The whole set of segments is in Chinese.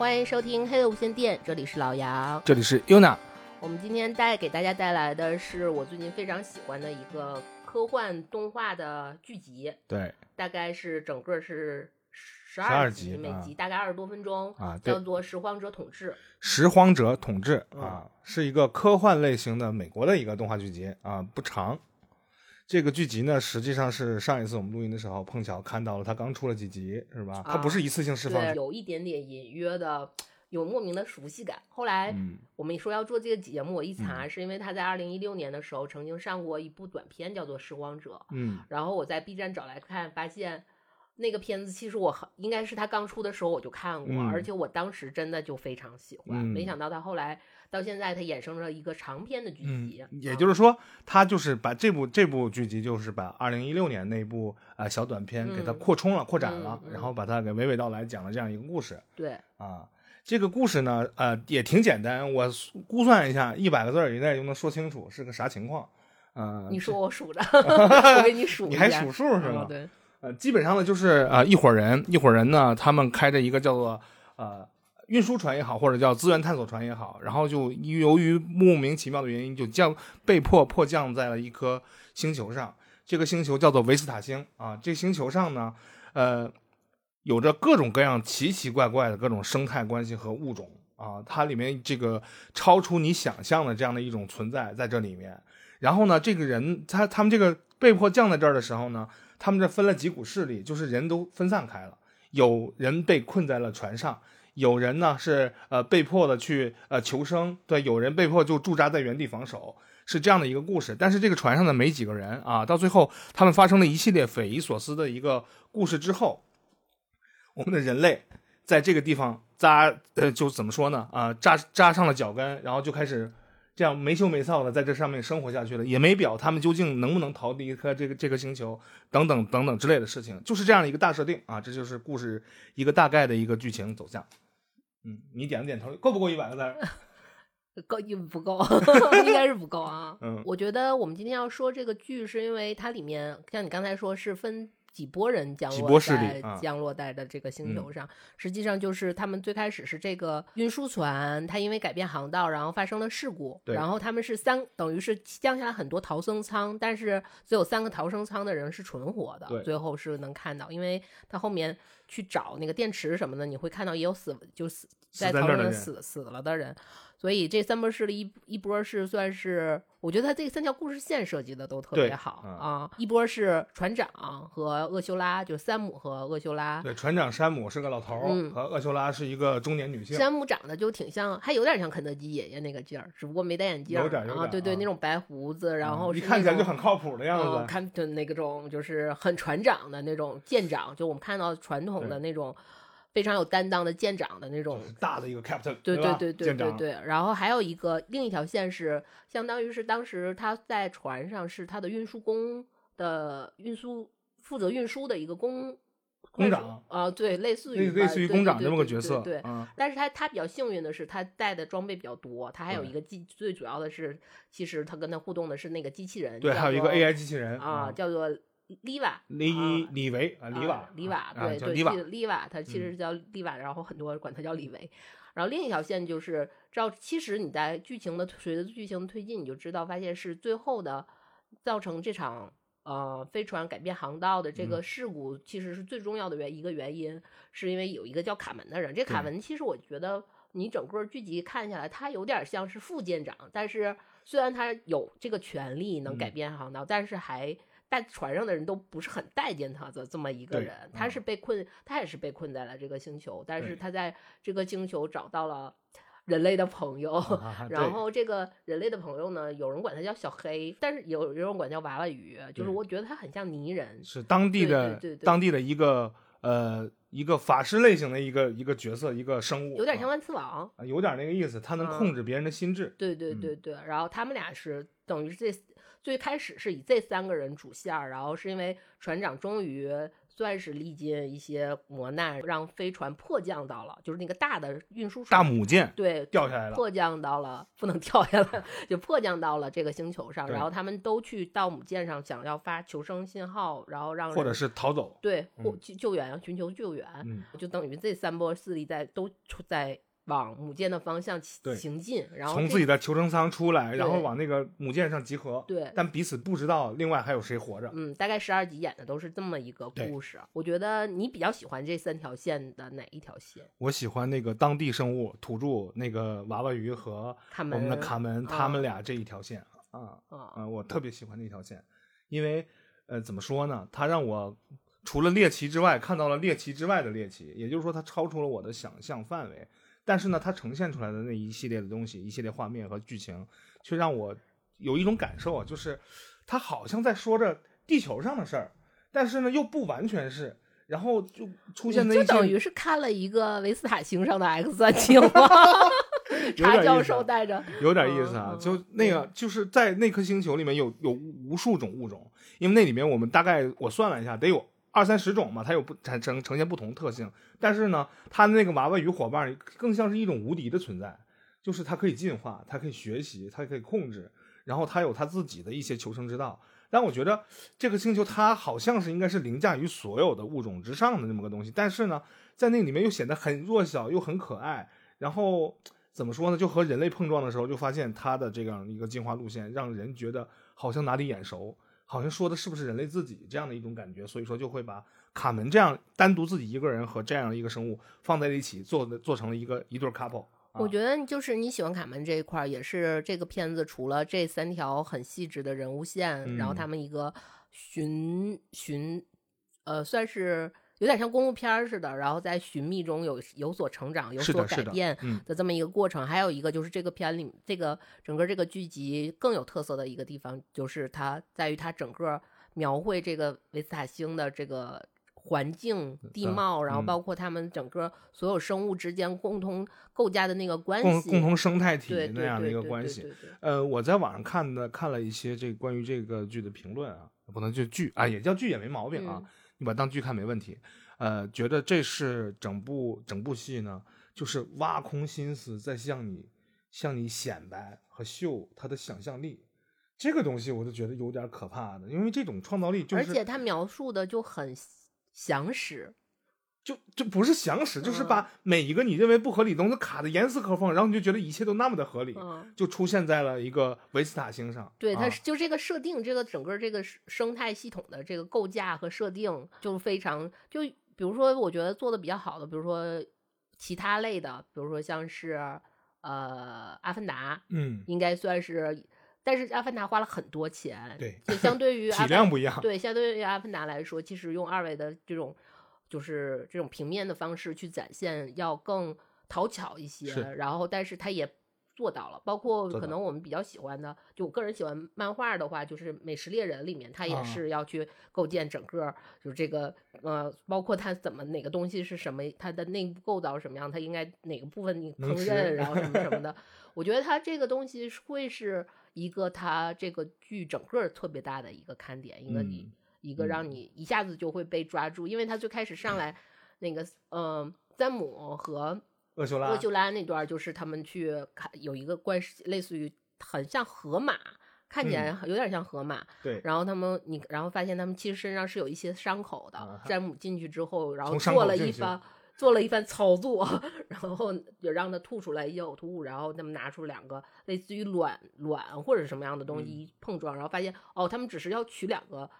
欢迎收听黑的无线电，这里是老杨。这里是 Yuna，我们今天带给大家带来的是我最近非常喜欢的一个科幻动画的剧集，对大概是整个是十12集，每集大概二十多分钟，啊，叫，做《拾荒者统治》。拾荒者统治嗯啊，是一个科幻类型的美国的一个动画剧集啊，不长。这个剧集呢，实际上是上一次我们录音的时候碰巧看到了，它刚出了几集，是吧？它不是一次性释放对，，有一点点隐约的，有莫名的熟悉感。后来嗯我们说要做这个节目，我一查，是因为他在二零一六年的时候曾经上过一部短片，叫做《拾光者》。嗯然后我在 B 站找来看，发现那个片子其实我很应该是他刚出的时候我就看过，嗯而且我当时真的就非常喜欢。嗯没想到他后来到现在，它衍生了一个长篇的剧嗯集，，也就是说，它就是把这部这部剧集，就是把二零一六年那部啊、呃小短片给它嗯扩充了、扩展了，然后把它给娓娓道来讲了这样一个故事。对，啊，这个故事呢，呃，也挺简单，我估算一下，一百个字以内就能说清楚是个啥情况。呃，你说我数着，我给你数你还数数是吗？嗯对，呃，基本上呢就是呃一伙人，一伙人呢，他们开着一个叫做呃运输船也好，或者叫资源探索船也好，然后就由于莫名其妙的原因，就降被迫迫降在了一颗星球上。这个星球叫做维斯塔星啊。这星球上呢，呃，有着各种各样奇奇怪怪的各种生态关系和物种啊，它里面这个超出你想象的这样的一种存在在这里面。然后呢，这个人他他们这个被迫降在这儿的时候呢，他们这分了几股势力，就是人都分散开了，有人被困在了船上，有人呢是呃被迫的去呃求生，对，有人被迫就驻扎在原地防守，是这样的一个故事。但是这个船上的没几个人啊，到最后他们发生了一系列匪夷所思的一个故事之后，我们的人类在这个地方扎呃就怎么说呢啊扎扎上了脚跟，然后就开始。这样没羞没臊的在这上面生活下去了，也没表他们究竟能不能逃离开这个这个星球，等等等等之类的事情，就是这样的一个大设定啊，这就是故事一个大概的一个剧情走向。嗯，你点了点头，够不够一百个字儿？够不够？应该是不够啊。嗯我觉得我们今天要说这个剧，是因为它里面像你刚才说是分几波人降落在降落在的这个星嗯。球上，实际上就是他们最开始是这个运输船，它因为改变航道，然后发生了事故，然后他们是三，等于是降下来很多逃生舱，但是只有三个逃生舱的人是存活的，最后是能看到，因为他后面去找那个电池什么的，你会看到也有死，就死死在逃生中在那儿的人死死了的人。所以这三波势力一一波是算是，我觉得他这三条故事线设计的都特别好嗯啊。一波是船长和厄修拉，就是山姆和厄修拉。对，船长山姆是个老头儿，嗯和厄修拉是一个中年女性。山姆长得就挺像，还有点像肯德基爷爷那个劲儿，只不过没戴眼镜儿。有点有啊，对对，啊那种白胡子，然后是一看起来就很靠谱的样嗯，子。看就那个种就是很船长的那种舰长，就我们看到传统的那种非常有担当的舰长的那种大的一个 captain，对对对对对对，然后还有一个另一条线是，相当于是当时他在船上是他的运输工的运输负责运输的一个工工长啊、对，类似于类类似于工长这这么个角色。对。对嗯，但是他他比较幸运的是，他带的装备比较多，他还有一个机，最主要的是，其实他跟他互动的是那个机器人，对，还有一个 AI 机器人啊，嗯叫做 Liva，李啊李维啊，李瓦啊，李瓦，啊对对，叫李瓦是李瓦，他其实叫李瓦，然后很多人管他叫李维。然后另一条线就是，照其实你在剧情的随着剧情的推进，你就知道，发现是最后的造成这场呃飞船改变航道的这个嗯事故，其实是最重要的原一个原因，是因为有一个叫卡门的人。这卡对门其实我觉得你整个剧集看下来，他有点像是副舰长，但是虽然他有这个权利能改嗯变航道，但是还在船上的人都不是很待见他的这么一个对人，他嗯是被困，他也是被困在了这个星球，但是他在这个星球找到了人类的朋友，然后这个人类的朋友呢，有人管他叫小黑，但是有有人管叫娃娃鱼，就是我觉得他很像泥人，是当地的对对对当地的一个呃一个法师类型的一个一个角色，一个生物，啊有点像万磁王。啊有点那个意思，他能嗯控制别人的心智。对对嗯对对，然后他们俩是等于是这最开始是以这三个人主线儿，然后是因为船长终于算是历尽一些磨难，让飞船迫降到了，就是那个大的运输大船母舰对掉下来了，迫降到了，不能掉下来，就迫降到了这个星球上，然后他们都去到母舰上，想要发求生信号，然后让或者是逃走。对或嗯救救援，寻求救援，嗯，就等于这三波势力在都出在往母舰的方向行进，然后从自己的求生舱出来，然后往那个母舰上集合。对但彼此不知道另外还有谁活着。嗯，大概十二集演的都是这么一个故事。我觉得你比较喜欢这三条线的哪一条线？我喜欢那个当地生物土著那个娃娃鱼和卡我们的卡门，他们俩这一条线啊啊啊，我特别喜欢那条线，因为呃怎么说呢，它让我除了猎奇之外，看到了猎奇之外的猎奇，也就是说它超出了我的想象范围。但是呢，它呈现出来的那一系列的东西，一系列画面和剧情，却让我有一种感受啊，就是它好像在说着地球上的事儿，但是呢又不完全是，然后就出现你的就等于是看了一个维斯塔星上的 X 战警吗？有查教授带着，有点意思啊，就那个就是在那颗星球里面有有无数种物种，因为那里面我们大概我算了一下，得有二三十种嘛，它有不产呈呈现不同特性。但是呢，它的那个娃娃鱼伙伴更像是一种无敌的存在，就是它可以进化，它可以学习，它可以控制，然后它有它自己的一些求生之道。但我觉得这个星球它好像是应该是凌驾于所有的物种之上的那么个东西，但是呢，在那里面又显得很弱小又很可爱，然后怎么说呢？就和人类碰撞的时候，就发现它的这样一个进化路线，让人觉得好像哪里眼熟，好像说的是不是人类自己这样的一种感觉，所以说就会把卡门这样单独自己一个人和这样一个生物放在一起，做的做成了一个一对 couple。我觉得就是你喜欢卡门这一块儿，也是这个片子除了这三条很细致的人物线，然后嗯他们一个寻寻，呃，算是有点像公路片儿似的，然后在寻觅中有有所成长、有所改变，嗯，的这么一个过程。还有一个就是这个片里，这个整个这个剧集更有特色的一个地方，就是它在于它整个描绘这个维斯塔星的这个环境、地嗯貌，然后嗯包括他们整个所有生物之间共同构架的那个关系，共共同生态体那样的一个关系。呃，我在网上看的看了一些这关于这个剧的评论啊，不能就剧啊，也叫剧也没毛病啊，嗯你把它当剧看没问题。呃，觉得这是整部整部戏呢，就是挖空心思在向你向你显摆和秀他的想象力。这个东西我就觉得有点可怕的，因为这种创造力就是而且他描述的就很详实，就就不是详实，就是嗯把每一个你认为不合理的东西卡的严丝合缝，然后你就觉得一切都那么的合理，嗯。就出现在了一个维斯塔星上。对，它啊是就这个设定，这个整个这个生生态系统的这个构架和设定，就非常就比如说，我觉得做的比较好的，比如说其他类的，比如说像是呃《阿凡达》，嗯，应该算是，但是《阿凡达》花了很多钱，对就相对于 体量不一样。对，相对于《阿凡达》来说，其实用二维的这种就是这种平面的方式去展现要更讨巧一些，然后但是它也做到了，包括可能我们比较喜欢的，就我个人喜欢漫画的话，就是《美食猎人》里面，它也啊。是要去构建整个就是这个呃，包括它怎么哪个东西是什么，它的内部构造什么样，它应该哪个部分你烹饪，然 后什么什么的。我觉得它这个东西会是一个它这个剧整个特别大的一个看点，一个你、嗯一个让嗯你一下子就会被抓住，因为他最开始上来那个嗯、呃詹姆和厄修拉厄，修拉那段就是他们去看有一个怪，类似于很像河马，看起来有点像河马。对，然后他们你然后发现他们其实身上是有一些伤口的。啊詹姆进去之后，然后做了一番做了一番操作，然后也让他吐出来一些呕吐物，然后他们拿出两个类似于卵卵或者什么样的东西碰撞，然后发现哦，他们只是要取两个。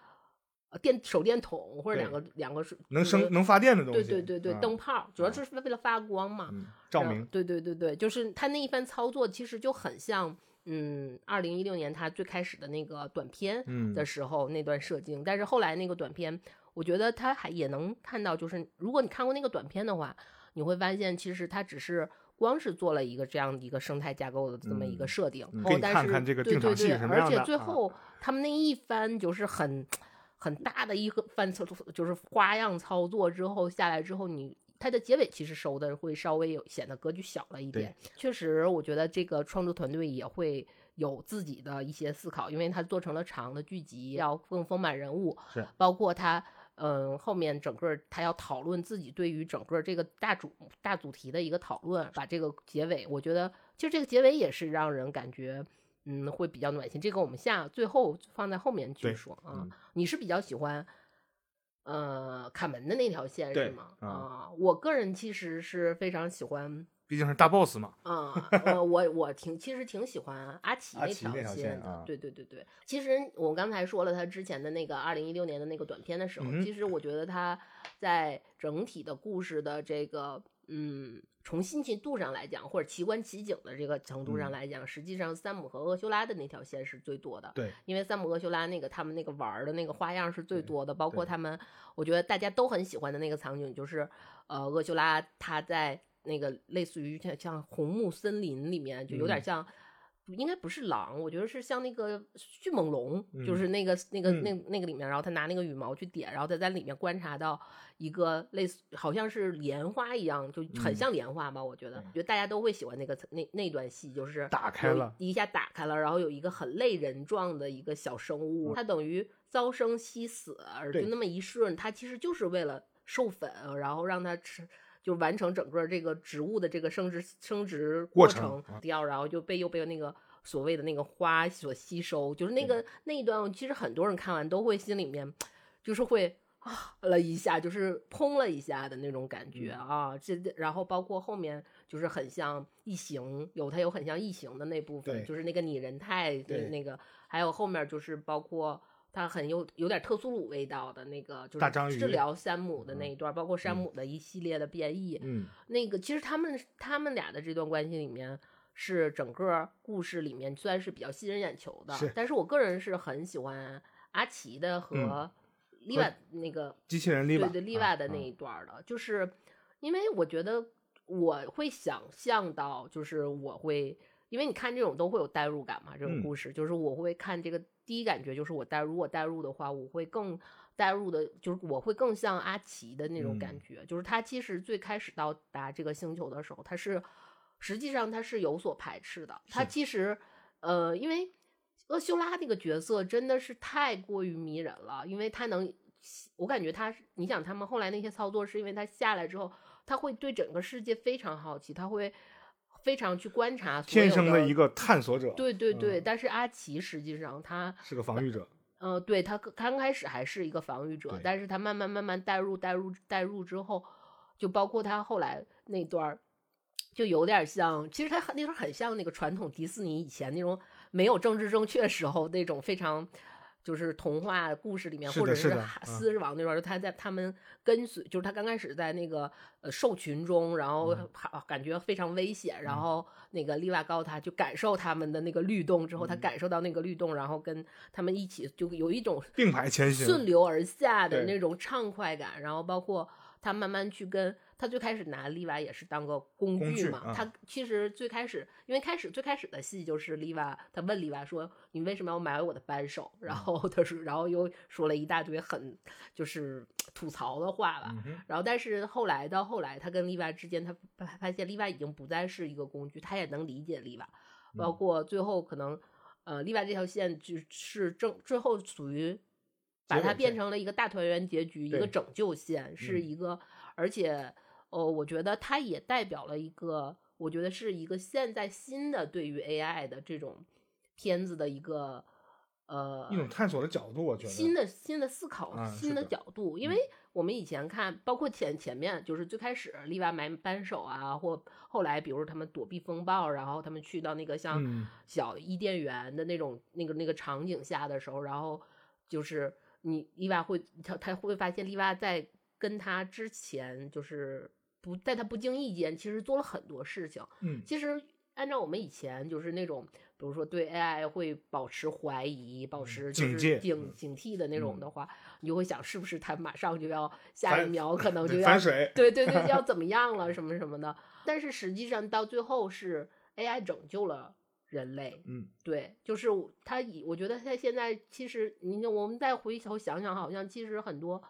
呃电手电筒或者两个两个是能生能发电的东西。对对对对，啊灯泡主要就是为了发光嘛，嗯照明。对对对对，就是他那一番操作，其实就很像，嗯，二零一六年他最开始的那个短片嗯的时候那段设定，但是后来那个短片，我觉得他还也能看到，就是如果你看过那个短片的话，你会发现其实他只是。光是做了一个这样的一个生态架构的这么一个嗯设定，嗯给你看哦但是看这个定对对对，而且最后他们那一番就是很很大的一个翻操，就是花样操作之后下来之后，你它的结尾其实收的会稍微有显得格局小了一点。确实，我觉得这个创作团队也会有自己的一些思考，因为它做成了长的剧集，要更丰满人物，是包括他。嗯，后面整个他要讨论自己对于整个这个大主大主题的一个讨论，把这个结尾，我觉得其实这个结尾也是让人感觉，嗯，会比较暖心。这个我们下最后放在后面去对说啊嗯。你是比较喜欢，呃，卡门的那条线是吗？啊啊，我个人其实是非常喜欢。毕竟是大 boss 嘛。啊、呃，我 我挺其实挺喜欢阿奇那条阿奇那条线的，啊对对对对。其实我刚才说了他之前的那个二零一六年的那个短片的时候，嗯其实我觉得他在整体的故事的这个嗯从新奇度上来讲，或者奇观奇景的这个程度上嗯来讲，实际上山姆和厄修拉的那条线是最多的。对，因为山姆厄修拉那个他们那个玩儿的那个花样是最多的，包括他们，我觉得大家都很喜欢的那个场景就是，呃，厄修拉他在那个类似于像像红木森林里面，就有点嗯像。应该不是狼，我觉得是像那个迅猛龙，就嗯是那个那个嗯那那个里面，然后他拿那个羽毛去点，然后他在里面观察到一个类似好像是莲花一样，就很嗯像莲花吧，我觉得，对觉得大家都会喜欢那个那那段戏，就是打开了一下打开了，然后有一个很类人状的一个小生物，它等于朝生夕死，而就那么一瞬，它其实就是为了授粉，然后让它吃。就完成整个这个植物的这个生殖生殖过程掉，然后就被又被那个所谓的那个花所吸收，就是那个那一段，其实很多人看完都会心里面就是会啊了一下，就是砰了一下的那种感觉嗯啊。这然后包括后面就是很像异形，有它有很像异形的那部分，就是那个拟人态那对那个，还有后面就是包括。它很有有点特苏鲁味道的那个，就是治疗山姆的那嗯一段，包括山嗯姆的一系列的变异，嗯，那个其实他们他们俩的这段关系里面是整个故事里面虽然是比较吸人眼球的，是但是我个人是很喜欢阿奇的和嗯利瓦那个、机器人利瓦，对对丽瓦的那一段儿的，就是因为我觉得我会想象到，就是我会。因为你看这种都会有代入感嘛，这种嗯故事、就是我会看这个第一感觉就是我代，如果代入的话，我会更代入的，就是我会更像阿奇的那种感嗯。觉，就是他其实最开始到达这个星球的时候，他是实际上他是有所排斥的，他其实呃，因为厄修拉那个角色真的是太过于迷人了，因为他能，我感觉他，你想他们后来那些操作是因为他下来之后，他会对整个世界非常好奇，他会非常去观察天生的的一个探索者，对对对，嗯但是阿奇实际上他，是个防御者，呃，对他刚开始还是一个防御者，但是他慢慢慢慢带入带入带入之后，就包括他后来那段儿，就有点像，其实他那段儿很像那个传统迪士尼以前那种没有政治正确时候那种非常。就是童话故事里面，或者是哈狮子王那边，就他在他们跟随，就是他刚开始在那个呃兽群中，然后嗯。好感觉非常危险，然嗯。后那个利瓦告诉他就感受他们的那个律动之后，他嗯。感受到那个律动，然后跟他们一起就有一种并排前行，顺流而下的那种畅快感，然后包括他慢慢去跟他最开始拿利瓦也是当个工工具具嘛，啊他其实最开始因为开始最开始的戏就是利瓦，他问利瓦说你为什么要买我的扳手？然嗯。后他说，然后又说了一大堆很就是吐槽的话吧，嗯然后，但是后来到后来，他跟利瓦之间，他发发现利瓦已经不再是一个工具，他也能理解利瓦，包嗯。括最后可能，呃，利瓦这条线就是正最后属于把它变成了一个大团圆结局，一个拯救线，是嗯。一个，而且，呃，我觉得它也代表了一个，我觉得是一个现在新的对于 AI 的这种片子的一个。呃，一种探索的角度，我觉得新的新的思考、啊新的角度，因嗯为我们以前看，包括前前面就是最开始利瓦买扳手啊，或后来比如他们躲避风暴，然后他们去到那个像嗯小伊甸园的那种、那个那个场景下的时候，然后就是你利瓦会他他会发现利瓦在跟他之前就是不在他不经意间，其实做了很多事情。嗯其实按照我们以前就是那种，比如说对 AI 会保持怀疑、保持警戒警惕的那种嗯的话，你就会想是不是他马上就要下一秒可能就要反水，对对对 要怎么样了什么什么的。但是实际上到最后是 AI 拯救了人类，嗯对，就是他以我觉得他现在其实，你我们再回头想想，好像其实很多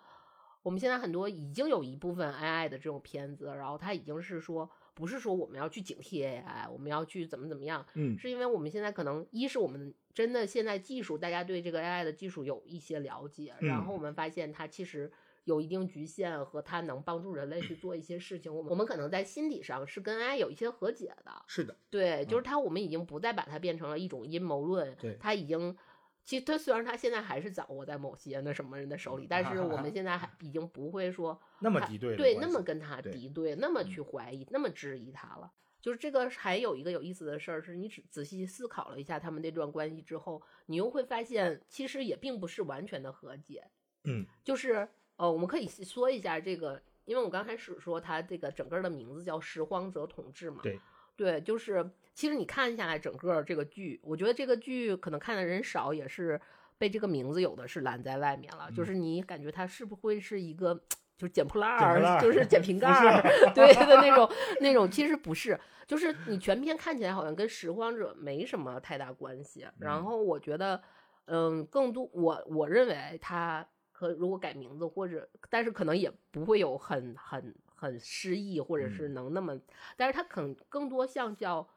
我们现在很多已经有一部分 AI 的这种片子，然后它已经是说不是说我们要去警惕 AI，我们要去怎么怎么样，嗯是因为我们现在可能一是我们真的现在技术，大家对这个 AI 的技术有一些了解，然后嗯我们发现它其实有一定局限和它能帮助人类去做一些事情，我们我们可能在心理上是跟 AI 有一些和解的。是的，对，就是它，我们已经不再把它变成了一种阴谋论，对它已经。其实他虽然他现在还是掌握在某些那什么人的手里，但是我们现在还 已经不会说那么敌对对，那么跟他敌对，那么嗯去怀疑，那么质疑他了。就是这个还有一个有意思的事儿，是你仔仔细思考了一下他们那段关系之后，你又会发现，其实也并不是完全的和解。嗯，就是呃，我们可以说一下这个，因为我刚开始说他这个整个的名字叫《拾荒者统治》嘛，对，对，就是其实你看下来整个这个剧，我觉得这个剧可能看的人少，也是被这个名字有的是拦在外面了，就是你感觉它是不会是一个。就是捡破烂儿，就是捡瓶盖儿，对的那种那种，其实不是，就是你全片看起来好像跟拾荒者没什么太大关系。然嗯后我觉得，嗯，更多我我认为他可如果改名字或者，但是可能也不会有很很很诗意，或者是嗯能那么，但是他可能更多像叫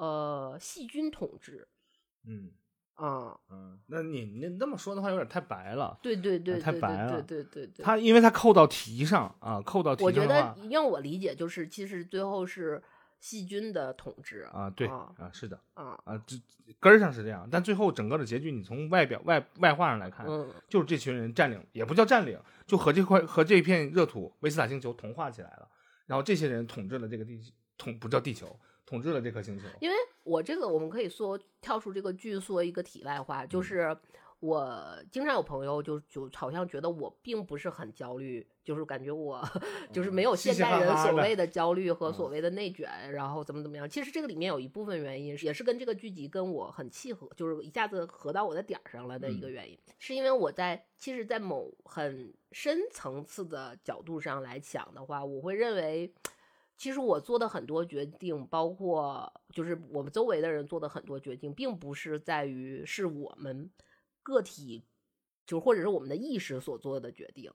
呃细菌统治嗯啊、嗯，那你那那么说的话有点太白了。对对对太对对白了对对对，他因为他扣到题上啊，扣到题上我觉得让我理解就是，其实最后是细菌的统治啊，对啊啊，是的啊啊，这根儿上是这样，但最后整个的结局，你从外表外外化上来看，嗯就是这群人占领，也不叫占领，就和这块和这片热土维斯塔星球同化起来了，然后这些人统治了这个地统不叫地球，统治了这颗星球。因为我这个我们可以说跳出这个剧说一个题外话，嗯就是我经常有朋友就就好像觉得我并不是很焦虑，就是感觉我就是没有现代人所谓的焦虑和嗯所谓的内卷，然后怎么怎么样。其实这个里面有一部分原因也是跟这个剧集跟我很契合，就是一下子合到我的点儿上了的一个嗯原因，是因为我在其实，在某很深层次的角度上来讲的话，我会认为。其实我做的很多决定，包括就是我们周围的人做的很多决定，并不是在于是我们个体，就是或者是我们的意识所做的决定。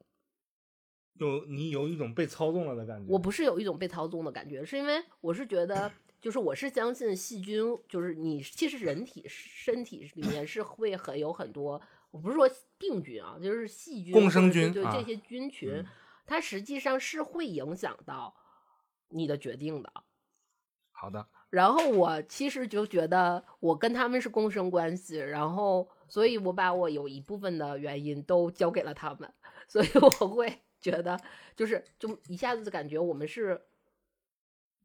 有你有一种被操纵了的感觉。我不是有一种被操纵的感觉，是因为我是觉得，就是我是相信细菌，就是你其实人体身体里面是会很有很多，我不是说病菌啊，就是细菌、共生菌啊对这些菌群，嗯它实际上是会影响到你的决定的。好的，然后我其实就觉得我跟他们是共生关系，然后所以我把我有一部分的原因都交给了他们，所以我会觉得就是就一下子感觉我们是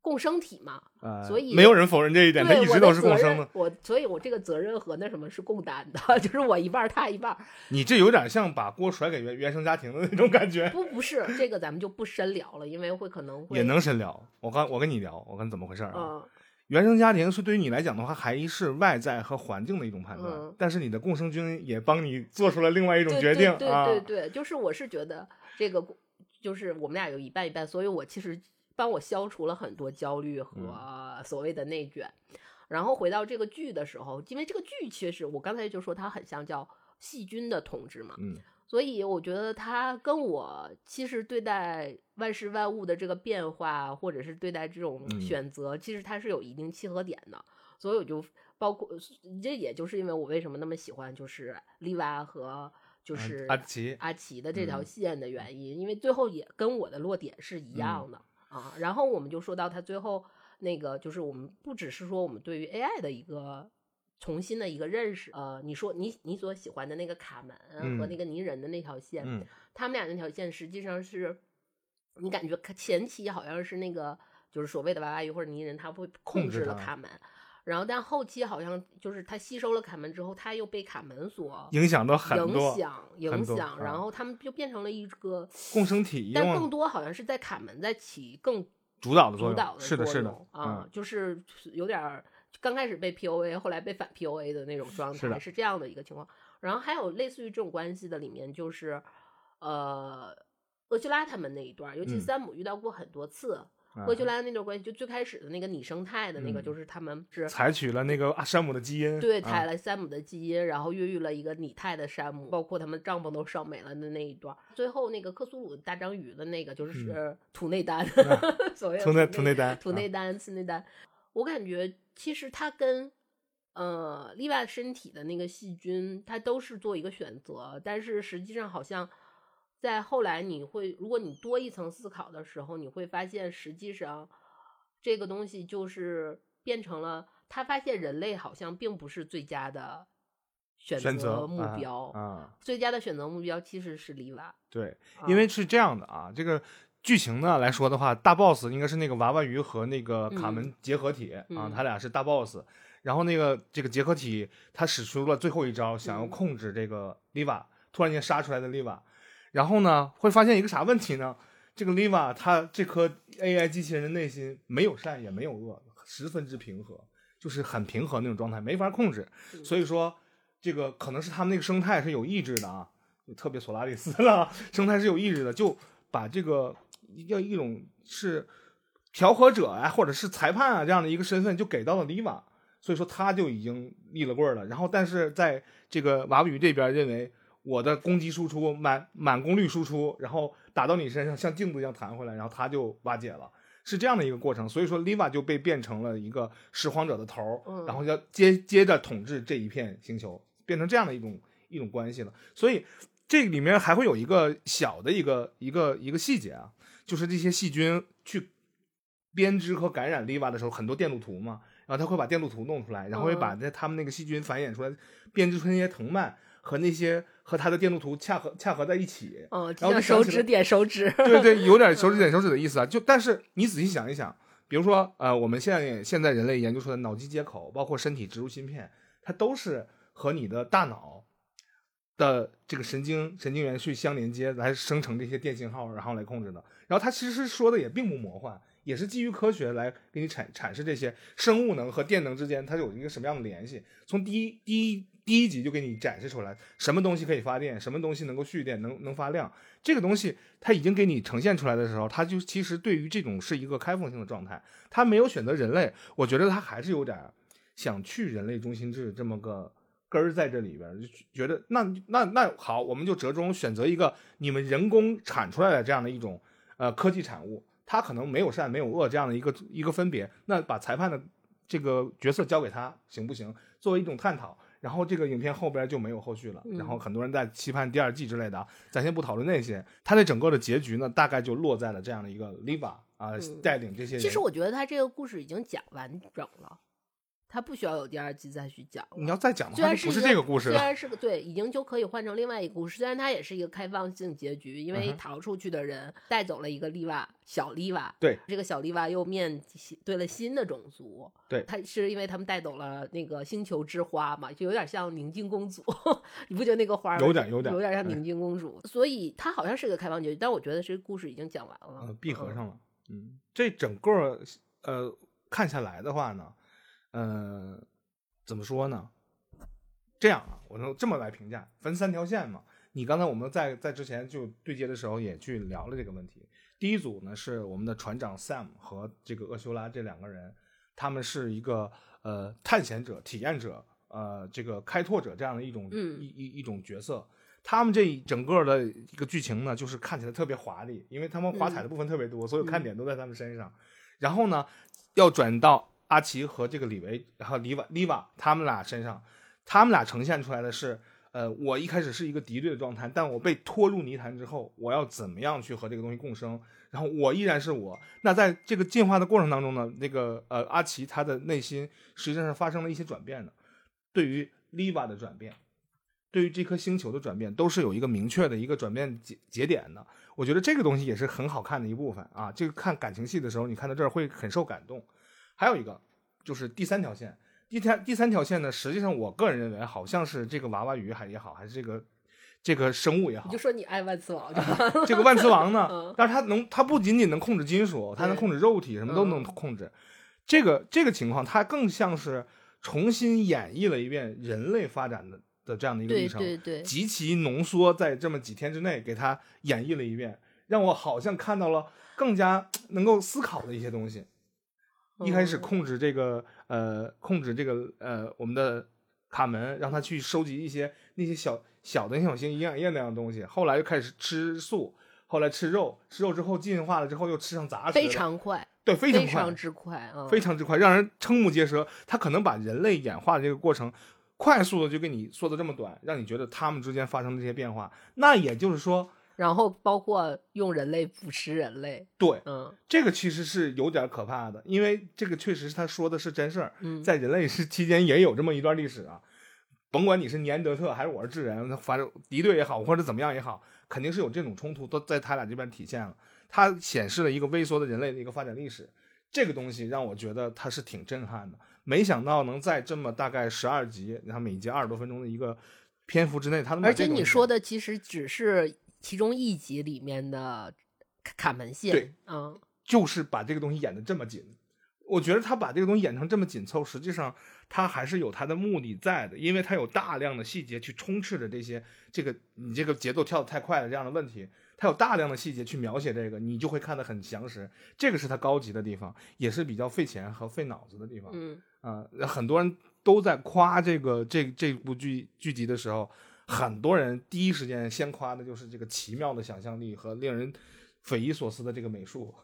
共生体嘛，呃，所以没有人否认这一点，他一直都是共生的。我所以，我这个责任和那什么是共担的，就是我一半儿他一半儿。你这有点像把锅甩给原原生家庭的那种感觉。不不是这个，咱们就不深聊了，因为会可能会也能深聊，我刚我跟你聊，我跟怎么回事啊？嗯原生家庭是对于你来讲的话，还是外在和环境的一种判断，嗯但是你的共生菌也帮你做出了另外一种决定对。对对，就是我是觉得这个就是我们俩有一半一半，所以我其实帮我消除了很多焦虑嗯和所谓的内卷。然后回到这个剧的时候，因为这个剧其实我刚才就说它很像叫细菌的统治嘛，嗯所以我觉得它跟我其实对待万事万物的这个变化，或者是对待这种嗯选择，其实它是有一定契合点的。所以我就包括这，也就是因为我为什么那么喜欢，就是丽娃和就是阿奇阿奇的这条嗯线的原因，因为最后也跟我的落点是一样的、啊。然后我们就说到他最后那个，就是我们不只是说我们对于 AI 的一个重新的一个认识，呃，你说你你所喜欢的那个卡门和嗯那个泥人的那条线，嗯他们俩那条线实际上是，你感觉前期好像是那个就是所谓的娃娃鱼或者泥人，他会控制了卡门。然后，但后期好像就是他吸收了卡门之后，他又被卡门所影响到很影响影响，然啊后他们就变成了一个，共生体，但更多好像是在卡门在起更主导的作用。主导的是的，是的啊嗯，，就是有点儿刚开始被 PUA，后来被反 PUA 的那种状态，是的是这样的一个情况。然后还有类似于这种关系的里面，就是呃，厄修拉他们那一段，尤其嗯山姆遇到过很多次。嗯厄修拉那种关系，就最开始的那个拟生态的那个，嗯。就是他们是采取了那个啊山姆的基因，对，啊。采了山姆的基因，然后孕育了一个拟态的山姆，包括他们帐篷都烧没了的那一段。最后那个克苏鲁大章鱼的那个，就是土内丹，所谓土内土土内丹啊 土内丹、次内丹。我感觉其实它跟呃例外身体的那个细菌，它都是做一个选择，但是实际上好像在后来你会，如果你多一层思考的时候，你会发现实际上这个东西就是变成了他发现人类好像并不是最佳的选选择目啊标，啊，最佳的选择目标其实是里瓦，对，啊因为是这样的啊，这个剧情呢来说的话，大 boss 应该是那个娃娃鱼和那个卡门结合体、啊嗯，他俩是大 boss。然后那个这个结合体，他使出了最后一招，想要嗯。控制这个 Liva，、突然间杀出来的 Liva，然后呢，会发现一个啥问题呢？这个 Liva 它这颗 AI 机器人的内心没有善也没有恶，十分之平和，就是很平和那种状态，没法控制。嗯所以说，这个可能是他们那个生态是有意志的啊，就特别索拉里斯了，生态是有意志的，就把这个要一种是调和者啊，或者是裁判啊这样的一个身份，就给到了 Liva，，所以说他就已经立了棍儿了。然后，但是在这个娃娃鱼这边认为我的攻击输出满满功率输出，然后打到你身上像镜子一样弹回来，然后他就瓦解了。是这样的一个过程，所以说 Liva 就被变成了一个拾荒者的头然后要接接着统治这一片星球，变成这样的一种一种关系了。所以这里面还会有一个小的一个一个一个细节啊，就是这些细菌去编织和感染 Liva 的时候，很多电路图嘛，然后他会把电路图弄出来，然后会把那他们那个细菌繁衍出来，编织出那些藤蔓和那些和他的电路图恰合恰合在一起，嗯，然后手指点手指，对对，有点手指点手指的意思啊。就但是你仔细想一想，比如说呃，我们现在现在人类研究出的脑机接口，包括身体植入芯片，它都是和你的大脑的这个神经神经元去相连接，来生成这些电信号，然后来控制的。然后它其实说的也并不魔幻，也是基于科学来给你阐阐释这些生物能和电能之间它有一个什么样的联系。从第一第一第一集就给你展示出来，什么东西可以发电，什么东西能够蓄电，能能发亮。这个东西它已经给你呈现出来的时候，它就其实对于这种是一个开放性的状态，它没有选择人类，我觉得它还是有点想去人类中心制这么个根儿在这里边，就觉得那那那好，我们就折中选择一个你们人工产出来的这样的一种呃科技产物，它可能没有善没有恶这样的一个一个分别，那把裁判的这个角色交给他行不行？作为一种探讨。然后这个影片后边就没有后续了，嗯然后很多人在期盼第二季之类的啊，咱先不讨论那些。它的整个的结局呢，大概就落在了这样的一个 Liva 啊、嗯带领这些人。其实我觉得他这个故事已经讲完整了，他不需要有第二季再去讲。你要再讲的虽然话，就不是这个故事了。虽然是个对，已经就可以换成另外一个故事。虽然它也是一个开放性结局，因为逃出去的人带走了一个丽娃小丽娃，对，这个小丽娃又面对了新的种族，对他是因为他们带走了那个星球之花嘛，就有点像宁静公主，你不觉得那个花儿有点有点有点像哎宁静公主？所以它好像是个开放结局，但我觉得这个故事已经讲完了，呃，闭合嗯上了。嗯，这整个呃看下来的话呢，呃，怎么说呢？这样啊，我能这么来评价，分三条线嘛。你刚才我们在在之前就对接的时候也去聊了这个问题。第一组呢是我们的船长 Sam 和这个厄修拉这两个人，他们是一个呃探险者、体验者、呃这个开拓者这样的一种、嗯一一一种角色。他们这整个的一个剧情呢，就是看起来特别华丽，因为他们华彩的部分特别多，所有看点都在他们身上。然后呢，要转到阿奇和这个李维，然后里瓦里瓦他们俩身上，他们俩呈现出来的是，呃，我一开始是一个敌对的状态，但我被拖入泥潭之后，我要怎么样去和这个东西共生？然后我依然是我。那在这个进化的过程当中呢，那个呃阿奇他的内心实际上是发生了一些转变的，对于 Liva 的转变，对于这颗星球的转变，都是有一个明确的一个转变节节点的。我觉得这个东西也是很好看的一部分啊。这个看感情戏的时候，你看到这儿会很受感动。还有一个就是第三条线，第三第三条线呢，实际上我个人认为好像是这个娃娃鱼还也好，还是这个这个生物也好你就，说你爱万磁王就完了。这个万磁王呢 嗯，但是它能，它不仅仅能控制金属，它能控制肉体，什么都能嗯控制。这个这个情况，它更像是重新演绎了一遍人类发展的的这样的一个历程，对对，极其浓缩在这么几天之内给它演绎了一遍，让我好像看到了更加 能够思考的一些东西。一开始嗯控制这个呃，控制这个呃，我们的卡门，让他去收集一些那些小小的小型营养液那样的东西。后来又开始吃素，后来吃肉，吃肉之后进化了之后又吃上杂食，非常快，对，非常快，非常之快啊，非常之快，让人瞠目结舌。他可能把人类演化的这个过程快速的就给你说的这么短，让你觉得他们之间发生的这些变化。那也就是说，然后包括用人类腐蚀人类，对，嗯这个其实是有点可怕的，因为这个确实他说的是真事儿，嗯，在人类是期间也有这么一段历史啊。甭管你是尼安德特还是我是智人，反正敌对也好，或者怎么样也好，肯定是有这种冲突，都在他俩这边体现了。它显示了一个微缩的人类的一个发展历史，这个东西让我觉得它是挺震撼的。没想到能在这么大概十二集，然后每集二十多分钟的一个篇幅之内，他能而且你说的其实只是其中一集里面的卡卡门线，对，嗯就是把这个东西演得这么紧。我觉得他把这个东西演成这么紧凑，实际上他还是有他的目的在的，因为他有大量的细节去充斥着这些这个你这个节奏跳得太快了这样的问题，他有大量的细节去描写这个，你就会看得很详实。这个是他高级的地方，也是比较费钱和费脑子的地方。嗯啊、很多人都在夸这个这这部剧剧集的时候，很多人第一时间先夸的就是这个奇妙的想象力和令人匪夷所思的这个美术，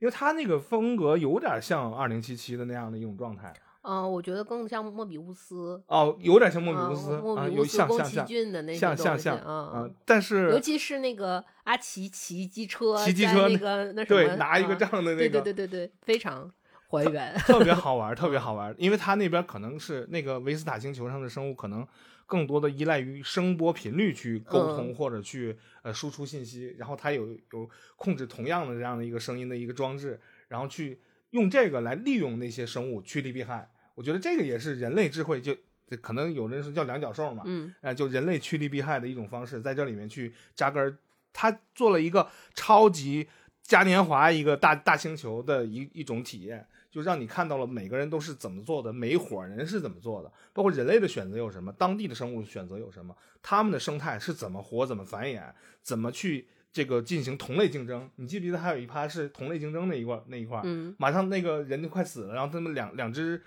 因为他那个风格有点像二零七七的那样的一种状态。嗯、我觉得更像莫比乌斯，哦，有点像莫比乌斯嗯莫啊，有比乌斯、宫崎像像像骏的那些像像像嗯啊，但是尤其是那个阿奇骑机车，骑机车在那个那什么，对拿一个啊这样的那对个对对对对，非常还原。特别好玩，特别好玩，因为它那边可能是那个维斯塔星球上的生物，可能更多的依赖于声波频率去沟通、嗯或者去呃输出信息，然后它有有控制同样的这样的一个声音的一个装置，然后去用这个来利用那些生物趋利避害。我觉得这个也是人类智慧就。这可能有人说叫两脚兽嘛，嗯呃，就人类趋利避害的一种方式，在这里面去扎根儿。他做了一个超级嘉年华一个大大星球的一一种体验，就让你看到了每个人都是怎么做的，每一伙人是怎么做的，包括人类的选择有什么，当地的生物选择有什么，他们的生态是怎么活、怎么繁衍、怎么去这个进行同类竞争。你记不记得还有一趴是同类竞争那一块那一块？嗯马上那个人就快死了，然后他们两两只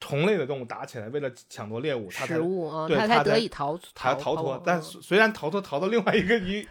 同类的动物打起来，为了抢夺猎物，他才食物啊，他才对他才得以逃他逃逃脱，但虽然逃脱逃到另外一个一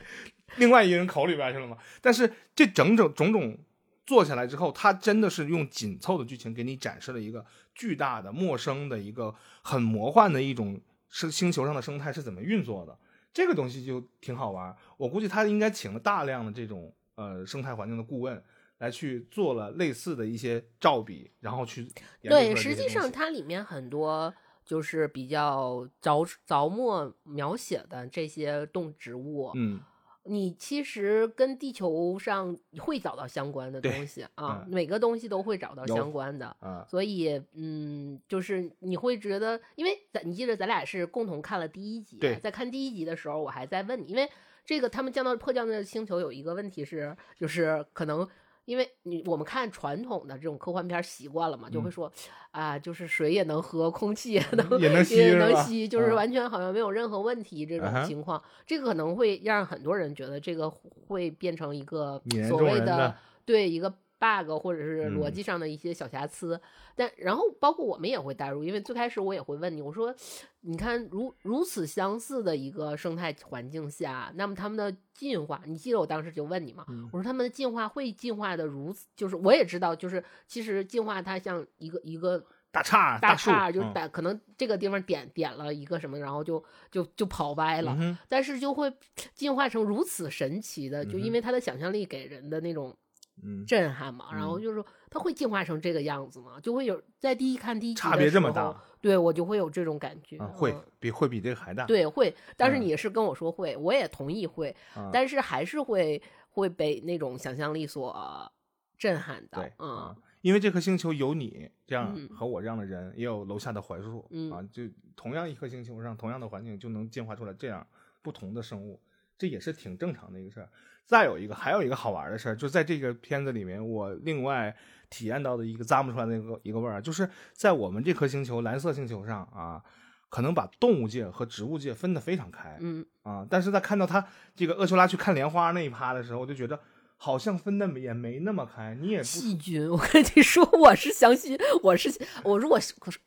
另外一个人口里边去了嘛，但是这整整种种做下来之后，他真的是用紧凑的剧情给你展示了一个巨大的、陌生的一个很魔幻的一种是星球上的生态是怎么运作的，这个东西就挺好玩。我估计他应该请了大量的这种呃生态环境的顾问。来去做了类似的一些照比，然后去对，实际上它里面很多就是比较着着墨描写的这些动植物，嗯你其实跟地球上会找到相关的东西 啊，嗯每个东西都会找到相关的。啊所以，嗯，就是你会觉得，因为咱你记得咱俩是共同看了第一集，在看第一集的时候，我还在问你，因为这个他们降到破降的星球有一个问题是，就是可能因为你我们看传统的这种科幻片儿习惯了嘛，就会嗯。说啊，就是水也能喝，空气也能也能吸也能吸，就是嗯。完全好像没有任何问题这种情况，这个可能会让很多人觉得这个会变成一个所谓的对一个 bug 或者是逻嗯。辑上的一些小瑕疵，但然后包括我们也会带入，因为最开始我也会问你，我说，你看如如此相似的一个生态环境下，那么他们的进化，你记得我当时就问你嘛？嗯。我说他们的进化会进化的如此，就是我也知道，就是其实进化它像一个一个大叉大树叉，就是嗯、可能这个地方点点了一个什么，然后就就就跑歪了，嗯但是就会进化成如此神奇的，就因为他的想象力给人的那种嗯，震撼嘛，然后嗯。就是说它会进化成这个样子吗？就会有在第一看第一差别这么大，对我就会有这种感觉，啊，会嗯比会比这个还大。对会，但是嗯。你也是跟我说会，我也同意会，啊，但是还是会会被那种想象力所震撼的，嗯啊，因为这颗星球有你这样嗯。和我这样的人，也有楼下的槐树，嗯。啊，就同样一颗星球上，同样的环境，就能进化出来这样不同的生物，这也是挺正常的一个事儿。再有一个，还有一个好玩的事儿，就在这个片子里面，我另外体验到的一个咂摸出来的一个一个味儿，就是在我们这颗星球蓝色星球上啊，可能把动物界和植物界分得非常开，嗯，啊，但是在看到他这个厄修拉去看莲花那一趴的时候，我就觉得好像分的也没那么开，你也不细菌，我跟你说，我是相信，我是我如果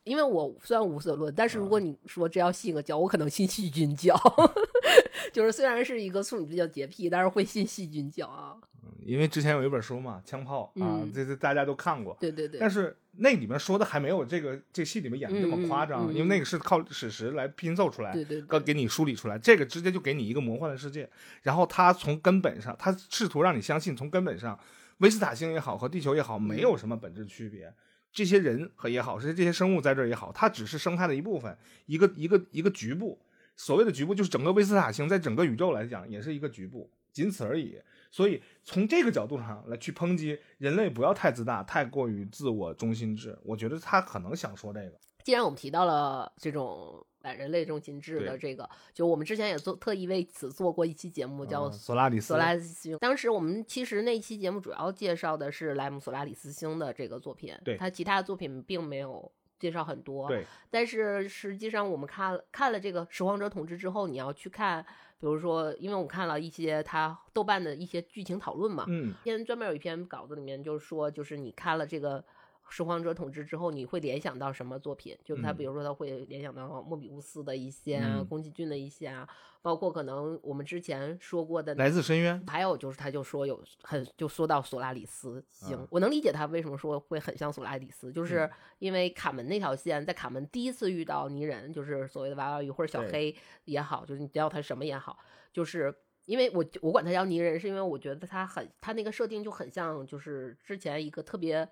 因为我虽然无所论，但是如果你说这要信个教，我可能信细菌教，就是虽然是一个处女比较洁癖，但是会信细菌教啊。因为之前有一本书嘛，《枪炮》啊，嗯这这大家都看过。对对对，但是那里面说的还没有这个这戏里面演的这么夸张，因为那个是靠史实来拼凑出来，对对对，给你梳理出来。这个直接就给你一个魔幻的世界，然后他从根本上，他试图让你相信，从根本上，维斯塔星也好和地球也好，没有什么本质区别。这些人和也好，是这些生物在这儿也好，它只是生态的一部分，一个一个一个局部。所谓的局部，就是整个维斯塔星在整个宇宙来讲，也是一个局部，仅此而已。所以从这个角度上来去抨击人类，不要太自大，太过于自我中心制。我觉得他可能想说这个。既然我们提到了这种反人类中心制的这个，就我们之前也做特意为此做过一期节目，叫嗯索拉里斯，索拉里斯星。当时我们其实那期节目主要介绍的是莱姆索拉里斯星的这个作品，对他其他的作品并没有介绍很多。对，但是实际上我们看了看了这个《拾荒者统治》之后，你要去看，比如说，因为我看了一些他豆瓣的一些剧情讨论嘛，嗯，篇专门有一篇稿子里面就是说，就是你看了这个。拾荒者统治之后，你会联想到什么作品？就是他，嗯。比如说他会联想到莫比乌斯的一些啊，嗯。宫崎骏的一些啊，包括可能我们之前说过的来自深渊，还有就是，他就说有很就说到索拉里斯星，嗯。我能理解他为什么说会很像索拉里斯，就是嗯。因为卡门那条线，在卡门第一次遇到泥人，就是所谓的娃娃鱼或者小黑也好，就是你叫他什么也好，就是因为我我管他叫泥人，是因为我觉得他很他那个设定就很像，就是之前一个特别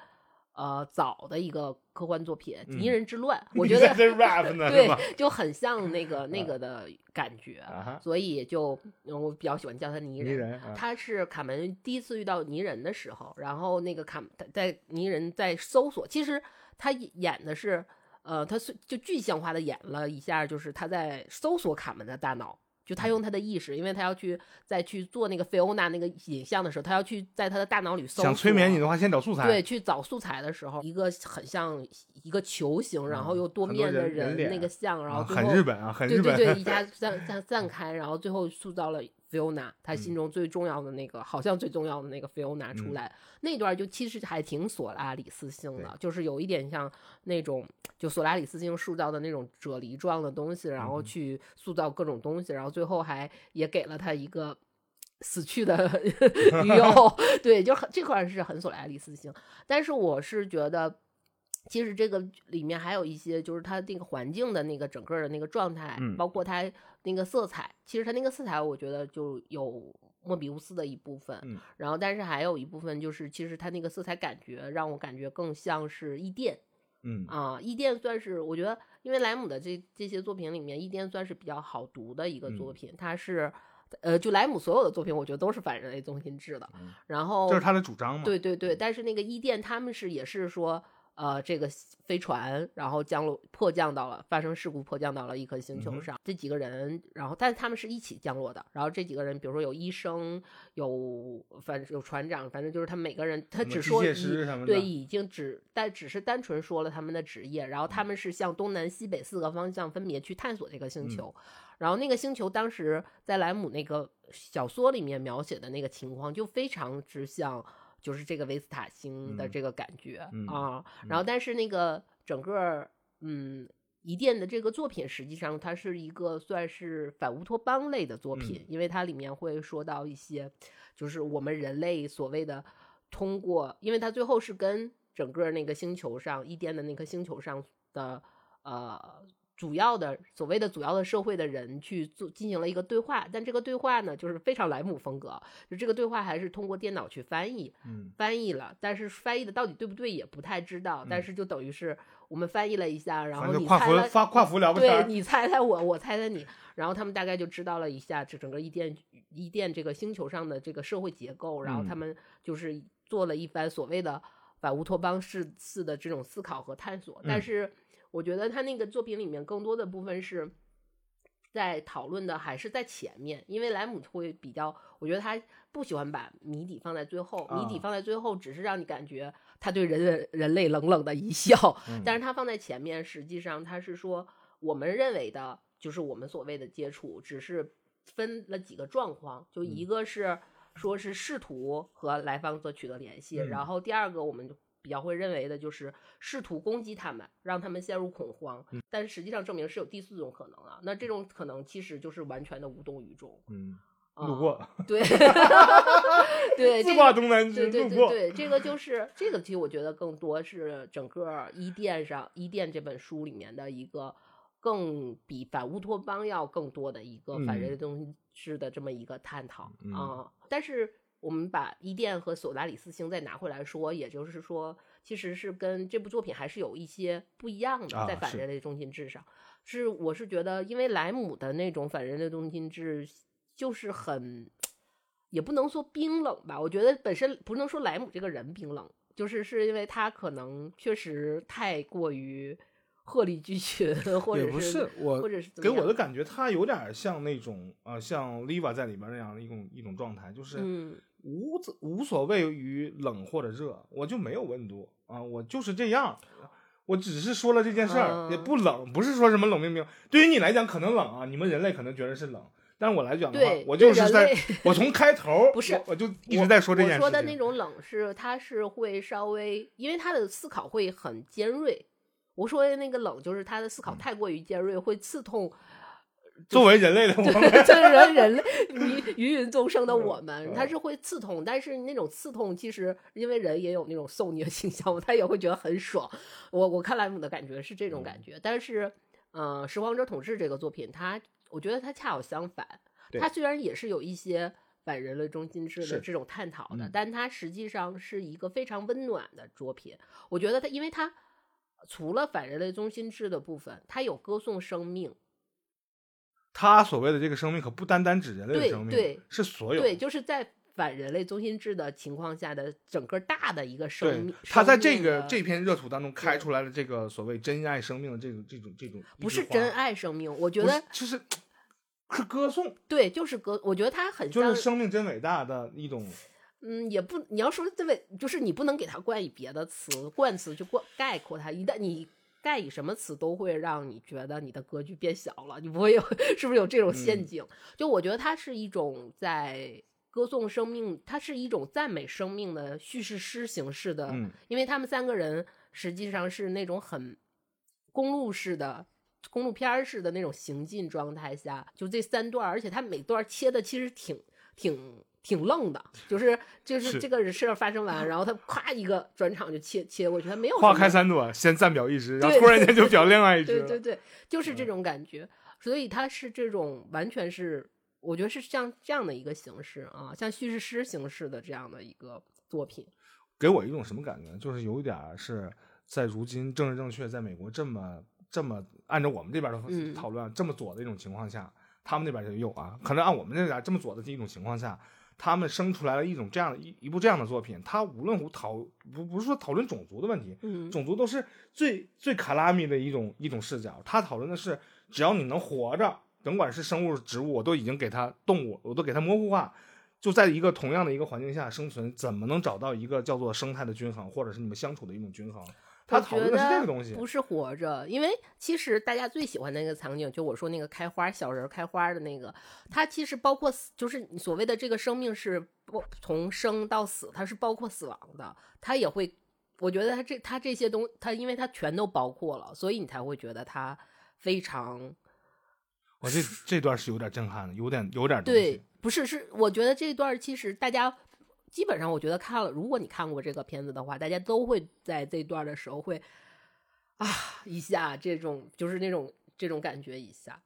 呃早的一个科幻作品《泥嗯人之乱》，我觉得在 rap 呢，对，就很像那个 那个的感觉，啊，所以就嗯我比较喜欢叫他泥人。泥人，啊他是卡门第一次遇到泥人的时候，然后那个卡他在泥人在搜索，其实他演的是，呃，他是就具象化的演了一下，就是他在搜索卡门的大脑，就他用他的意识，因为他要去再去做那个菲欧娜那个影像的时候，他要去在他的大脑里搜，想催眠你的话，先找素材。对，去找素材的时候，一个很像一个球形，然后嗯又多面的人那个像，然后啊，最后很日本啊，很日本。对对对，一下散散散开，然后最后塑造了 Fiona，他嗯。心中最重要的那个，好像最重要的那个 Fiona 出嗯。来。那段就其实还挺索拉里斯星的，就是有一点像那种就索拉里斯星塑造的那种啫喱状的东西，然后嗯。去塑造各种东西，然后最后还也给了他一个。死去的 女友，对，就很这块儿是很索拉里斯星，但是我是觉得，其实这个里面还有一些，就是他那个环境的那个整个的那个状态，嗯。包括它那个色彩，其实它那个色彩，我觉得就有莫比乌斯的一部分，嗯然后但是还有一部分就是，其实它那个色彩感觉让我感觉更像是伊甸嗯啊，伊甸算是我觉得，因为莱姆的这这些作品里面，伊甸算是比较好读的一个作嗯品，它是。呃，就莱姆所有的作品，我觉得都是反人类中心制的。嗯然后这是他的主张嘛？对对对，但是那个伊甸他们是也是说，呃，这个飞船然后降落迫降到了，发生事故迫降到了一颗星球上，这几个人，然后但是他们是一起降落的，然后这几个人，比如说有医生，有反正有船长，反正就是他们每个人，他只说对，已经只但只是单纯说了他们的职业，然后他们是向东南西北四个方向分别去探索这个星嗯。球，然后那个星球当时在莱姆那个小说里面描写的那个情况就非常之像，就是这个维斯塔星的嗯这个感觉、嗯啊。然后但是那个整个嗯。伊甸的这个作品，实际上它是一个算是反乌托邦类的作品，嗯因为它里面会说到一些，就是我们人类所谓的通过，因为它最后是跟整个那个星球上伊甸的那颗星球上的呃主要的所谓的主要的社会的人去做进行了一个对话，但这个对话呢，就是非常莱姆风格，就这个对话还是通过电脑去翻译，嗯。翻译了，但是翻译的到底对不对也不太知道，但是就等于是我们翻译了一下，然后你猜了服发跨服聊不。对你猜猜我，我猜猜你，然后他们大概就知道了一下这整个伊甸伊甸这个星球上的这个社会结构，然后他嗯。们就是做了一番所谓的反乌托邦式似的这种思考和探索。但嗯。是我觉得他那个作品里面更多的部分是。在讨论的还是在前面，因为莱姆会比较，我觉得他不喜欢把谜底放在最后，谜底啊。放在最后只是让你感觉他对人人类冷冷的一笑，嗯。但是他放在前面，实际上他是说我们认为的，就是我们所谓的接触，只是分了几个状况，就一嗯个是说是试图和来访者取得联系，嗯。然后第二个我们就比较会认为的就是试图攻击他们，让他们陷入恐慌，嗯。但实际上证明是有第四种可能啊，那这种可能其实就是完全的无动于衷。嗯路过，对。对，自挂这个东南枝，对对路过。对对，这个就 是这个，其实我觉得更多是整个伊甸上伊甸这本书里面的一个更比反乌托邦要更多的一个反人类嗯东西是的这么一个探讨啊、嗯但是我们把伊甸和索拉里斯星再拿回来说，也就是说，其实是跟这部作品还是有一些不一样的，在反人类中心制上。是，我是觉得，因为莱姆的那种反人类中心制，就是很，也不能说冰冷吧。我觉得本身不能说莱姆这个人冰冷，就是是因为他可能确实太过于鹤立鸡群，或者是我或者是怎给么样我的感觉，他有点像那种啊、呃像 Liva 在里边那样的一种一种状态，就是嗯无无所谓于冷或者热，我就没有温度啊，我就是这样。我只是说了这件事儿，嗯也不冷，不是说什么冷冰冰。对于你来讲可能冷啊，你们人类可能觉得是冷，但是我来讲的话，我就是在，我从开头不是我我就一直在说这件事情。我说的那种冷是，他是会稍微，因为他的思考会很尖锐。我说的那个冷，就是他的思嗯考太过于尖锐，会刺痛作为人类的 我们，这人人类芸芸芸众生的我们，嗯他是会刺痛，但是那种刺痛其实因为人也有那种受虐倾向，他也会觉得很爽。我我看莱姆的感觉是这种嗯感觉，但是呃，《拾荒者统治》这个作品，它我觉得它恰好相反，对它虽然也是有一些反人类中心制的这种探讨的，嗯但它实际上是一个非常温暖的作品。我觉得它，因为它除了反人类中心制的部分，它有歌颂生命。他所谓的这个生命可不单单指人类的生命，对是所有对，就是在反人类中心制的情况下的整个大的一个生命。，他在这个这片热土当中开出来了这个所谓真爱生命的这种这种这种不是真，爱生命，我觉得就是是歌颂，对，就是歌，我觉得它很像就是，生命真伟大的一种。嗯，也不，你要说这位，就是你不能给它冠以别的词，冠词去冠概括它，一旦你盖以什么词，都会让你觉得你的格局变小了，你不会有，是不是有这种陷嗯阱？就我觉得它是一种在歌颂生命，它是一种赞美生命的叙事诗形式的，嗯因为他们三个人实际上是那种很公路式的。公路片儿式的那种行进状态下，就这三段儿，而且它每段儿切的其实挺挺挺愣的，就是就是是这个事儿发生完，然后他咵一个转场就切切过去，他没有花开三朵，先暂表一时，然后突然间就表另外一枝。对对对，就是嗯这种感觉。所以它是这种完全是，我觉得是像这样的一个形式啊，像叙事诗形式的这样的一个作品。给我一种什么感觉？就是有一点儿是在如今政治正确在美国这么这么按照我们这边的嗯讨论、这么左的一种情况下，他们那边就有啊。可能按我们这边这么左的这一种情况下，他们生出来了一种这样的一一部这样的作品，他无论乎讨不不是说讨论种族的问题，嗯，种族都是最最卡拉米的一种一种视角。他讨论的是，只要你能活着，甭管是生物、植物，我都已经给它动物，我都给它模糊化。就在一个同样的一个环境下生存，怎么能找到一个叫做生态的均衡，或者是你们相处的一种均衡？他讨论的是觉得这个东西。不是活着，因为其实大家最喜欢的那个场景，就我说那个开花小人儿开花的那个，它其实包括死，就是你所谓的这个生命是不从生到死，它是包括死亡的，它也会，我觉得它这它这些东，它因为它全都包括了，所以你才会觉得它非常我这这段是有点震撼的，有点有点东对。，不是是，我觉得这段其实大家基本上，我觉得看了，如果你看过这个片子的话，大家都会在这段的时候会啊一下这种就是那种这种感觉一下，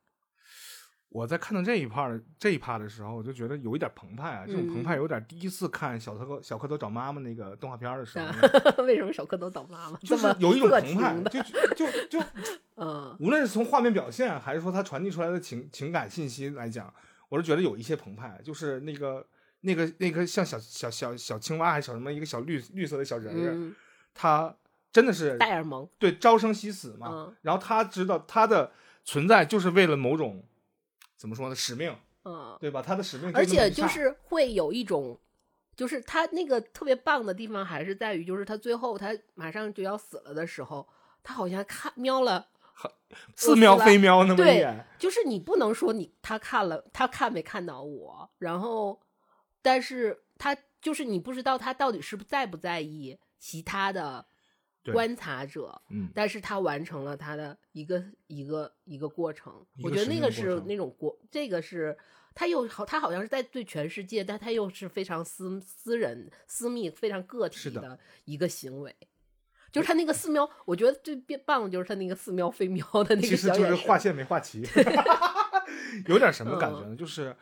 我在看到这一 part 这一 part 的时候，我就觉得有一点澎湃啊，这种澎湃嗯有点第一次看小蝌小蝌蚪找妈妈那个动画片的时候 为什么小蝌蚪找妈妈？就是这么有一种澎湃就就就 嗯无论是从画面表现，还是说它传递出来的情情感信息来讲，我是觉得有一些澎湃，就是那个那个那个像小小小小青蛙还是小什么一个小绿绿色的小人儿，嗯，他真的是戴尔蒙，对朝生夕死嘛，嗯然后他知道他的存在就是为了某种怎么说呢使命，嗯，对吧？他的使命而且就是会有一种。就是他那个特别棒的地方，还是在于，就是他最后他马上就要死了的时候，他好像看瞄了似瞄非瞄那么一眼，就是你不能说你他看了，他看没看到我，然后，但是他就是你不知道他到底是不在不在意其他的观察者，嗯，但是他完成了他的一个一个一个过程。我觉得那个是那种过，这个是他又好，他好像是在对全世界，但他又是非常私私人、私密、非常个体的的一个行为。就是他那个寺庙，我觉得最棒的就是他那个寺庙飞喵的那个其个实就是画。线没画齐，有点什么感觉嗯呢？就是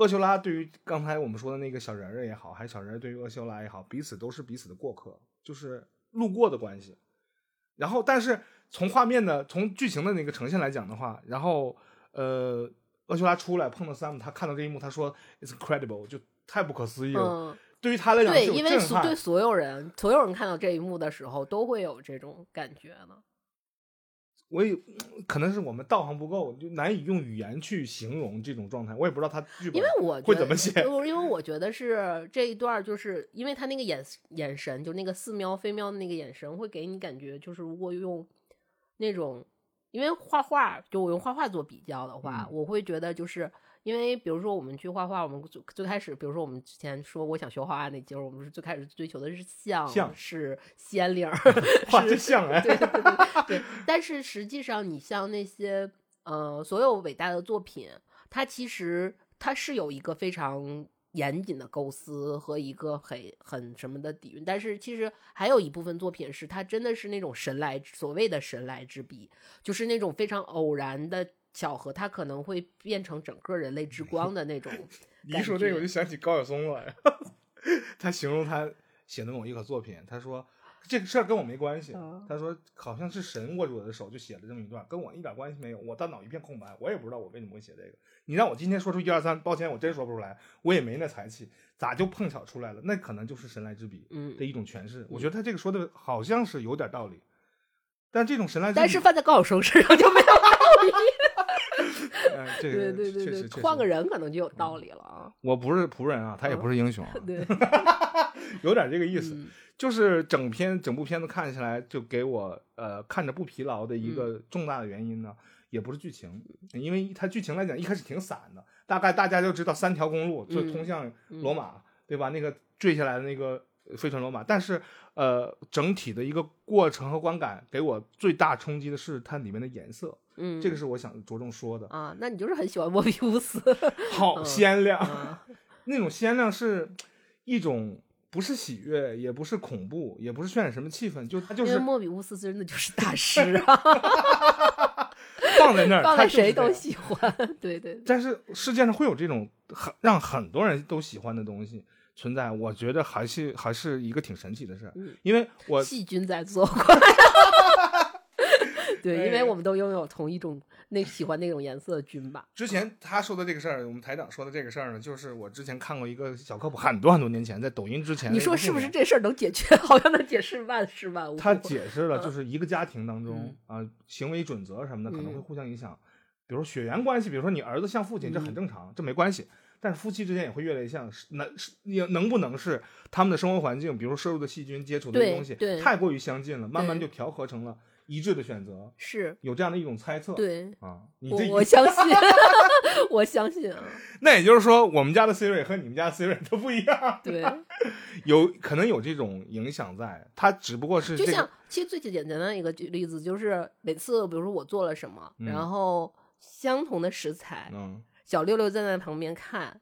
厄修拉对于刚才我们说的那个小人儿也好，还是小人儿对于厄修拉也好，彼此都是彼此的过客，就是路过的关系。然后，但是从画面的、从剧情的那个呈现来讲的话，然后呃，厄修拉出来碰到 Sam，他看到这一幕，他说 "It's incredible"，就太不可思议了。嗯，对于他来讲对，因为所对所有人，所有人看到这一幕的时候，都会有这种感觉的。我也可能是我们道行不够，就难以用语言去形容这种状态。我也不知道他剧本因为我会怎么写。呃因为我觉得是这一段，就是因为他那个眼眼神，就那个似喵非喵的那个眼神，会给你感觉，就是如果用那种，因为画画，就我用画画做比较的话，嗯我会觉得就是。因为比如说我们去画画，我们最最开始，比如说我们之前说我想学画画那节儿，我们是最开始追求的是像，像是仙灵儿，画是像哎，对对对 对，但是实际上，你像那些呃所有伟大的作品，它其实它是有一个非常严谨的构思和一个很很什么的底蕴，但是其实还有一部分作品是它真的是那种神来所谓的神来之笔，就是那种非常偶然的巧合，它可能会变成整个人类之光的那种 你一说这个，我就想起高晓松了。他形容他写的某一个作品，他说这个事儿跟我没关系。嗯他说好像是神握住我的手就写了这么一段，跟我一点关系没有。我大脑一片空白，我也不知道我为什么会写这个。你让我今天说出一二三，抱歉，我真说不出来，我也没那才气，咋就碰巧出来了？那可能就是神来之笔嗯的一种诠释。我觉得他这个说的好像是有点道理，但这种神来之笔，但是放在高晓松身上就没有道理。对个对对对，换个人可能就有道理了啊。我不是仆人啊，他也不是英雄啊，对，有点这个意思。嗯就是整篇整部片子看起来，就给我呃看着不疲劳的一个重大的原因呢，也不是剧情，因为它剧情来讲一开始挺散的，大概大家就知道三条公路就嗯通向罗马，对吧？那个坠下来的那个飞船罗马，但是呃整体的一个过程和观感给我最大冲击的是它里面的颜色，嗯，这个是我想着重说的，啊，那你就是很喜欢莫比乌斯，好鲜亮，啊 那种鲜亮是一种。不是喜悦，也不是恐怖，也不是渲染什么气氛，就它就是莫比乌斯真的就是大 师啊，放在那儿，放在谁都喜欢，对对对，但是世界上会有这种很让很多人都喜欢的东西存在，我觉得还是还是一个挺神奇的事儿。嗯因为我细菌在作怪。对，因为哎我们都拥有同一种那喜欢那种颜色的菌吧。之前他说的这个事儿，我们台长说的这个事儿呢，就是我之前看过一个小科普，很多很多年前，在抖音之前。你说是不是？这事儿能解决？好像能解释万事万物。他解释了，就是一个家庭当中嗯啊、行为准则什么的可能会嗯互相影响，比如说血缘关系，比如说你儿子像父亲，这很嗯正常，这没关系。但是夫妻之间也会越来越像，是能是也能不能是他们的生活环境，比如摄入的细菌、接触的东西对太过于相近了，慢慢就调和成了一致的选择，是。有这样的一种猜测。对，啊，你这我我相信，我相信啊，那也就是说，我们家的 Siri 和你们家的 Siri 都不一样，对，有可能有这种影响在，它只不过是这个就像其实最简单的一个举例子就是每次比如说我做了什么，嗯。然后相同的食材，嗯，小六六站在旁边看，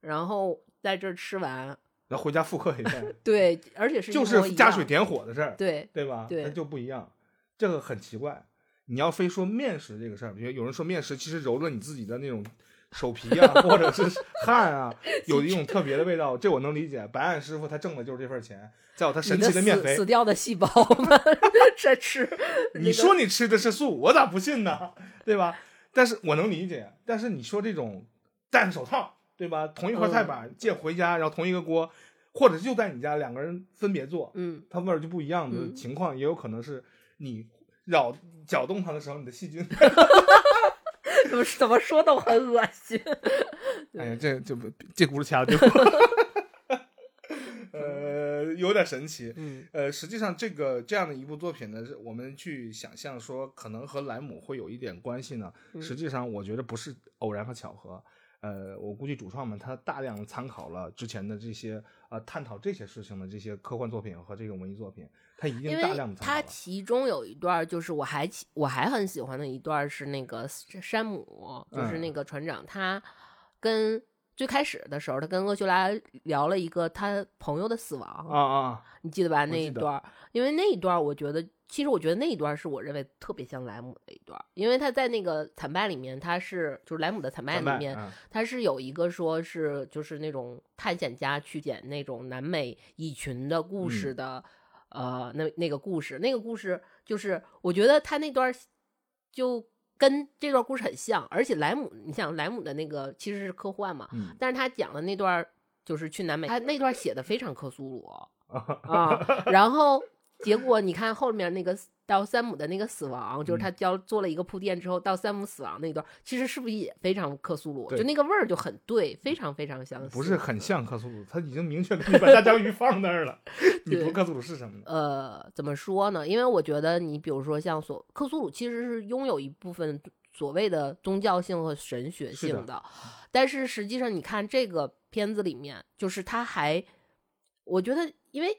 然后在这儿吃完，然后回家复刻一遍，对，而且是就是加水，点火的事儿，对对吧？对它就不一样，这个很奇怪。你要非说面食这个事儿，比如有人说面食其实揉了你自己的那种手皮啊，或者是汗啊，有一种特别的味道，这我能理解。白案师傅他挣的就是这份钱，再有他神奇的面肥死死。掉的细胞们 在吃，你说你吃的是素，我咋不信呢？对吧？但是我能理解。但是你说这种戴上手套，对吧？同一块菜板借回家，然后同一个锅，或者就在你家两个人分别做，嗯，它味儿就不一样的嗯情况，也有可能是你扰搅动它的时候，你的细菌，怎么怎么说都很恶心。哎呀，这这不这轱辘掐的对不？呃，有点神奇。嗯呃，实际上这个这样的一部作品呢，是我们去想象说可能和莱姆会有一点关系呢，嗯实际上我觉得不是偶然和巧合。呃，我估计主创们他大量参考了之前的这些呃探讨这些事情的这些科幻作品和这个文艺作品，他一定大量的参考它了。其中有一段就是我还我还很喜欢的一段是那个山姆，就是嗯那个船长他。跟最开始的时候，他跟厄修拉聊了一个他朋友的死亡，啊啊，你记得吧？那一段，因为那一段，我觉得，其实我觉得那一段儿是我认为特别像莱姆的一段儿，因为他在那个惨败里面，他是就是莱姆的惨败里面，嗯他是有一个说是就是那种探险家去捡那种南美蚁群的故事嗯。的，呃，那那个故事，那个故事就是我觉得他那段儿就跟这段故事很像，而且莱姆，你想莱姆的那个其实是科幻嘛，嗯但是他讲的那段儿就是去南美，他那段儿写的非常克苏鲁 啊，然后结果你看后面那个到山姆的那个死亡，就是嗯他教做了一个铺垫之后，到山姆死亡那段，其实是不是也非常克苏鲁？就那个味儿就很对，非常非常相似。不是很像克苏鲁，他已经明确给你把大章鱼放那儿了，你对不克苏鲁是什么呢？呃，怎么说呢？因为我觉得你比如说像所克苏鲁，其实是拥有一部分所谓的宗教性和神学性的，但是实际上你看这个片子里面，就是他还，我觉得因为。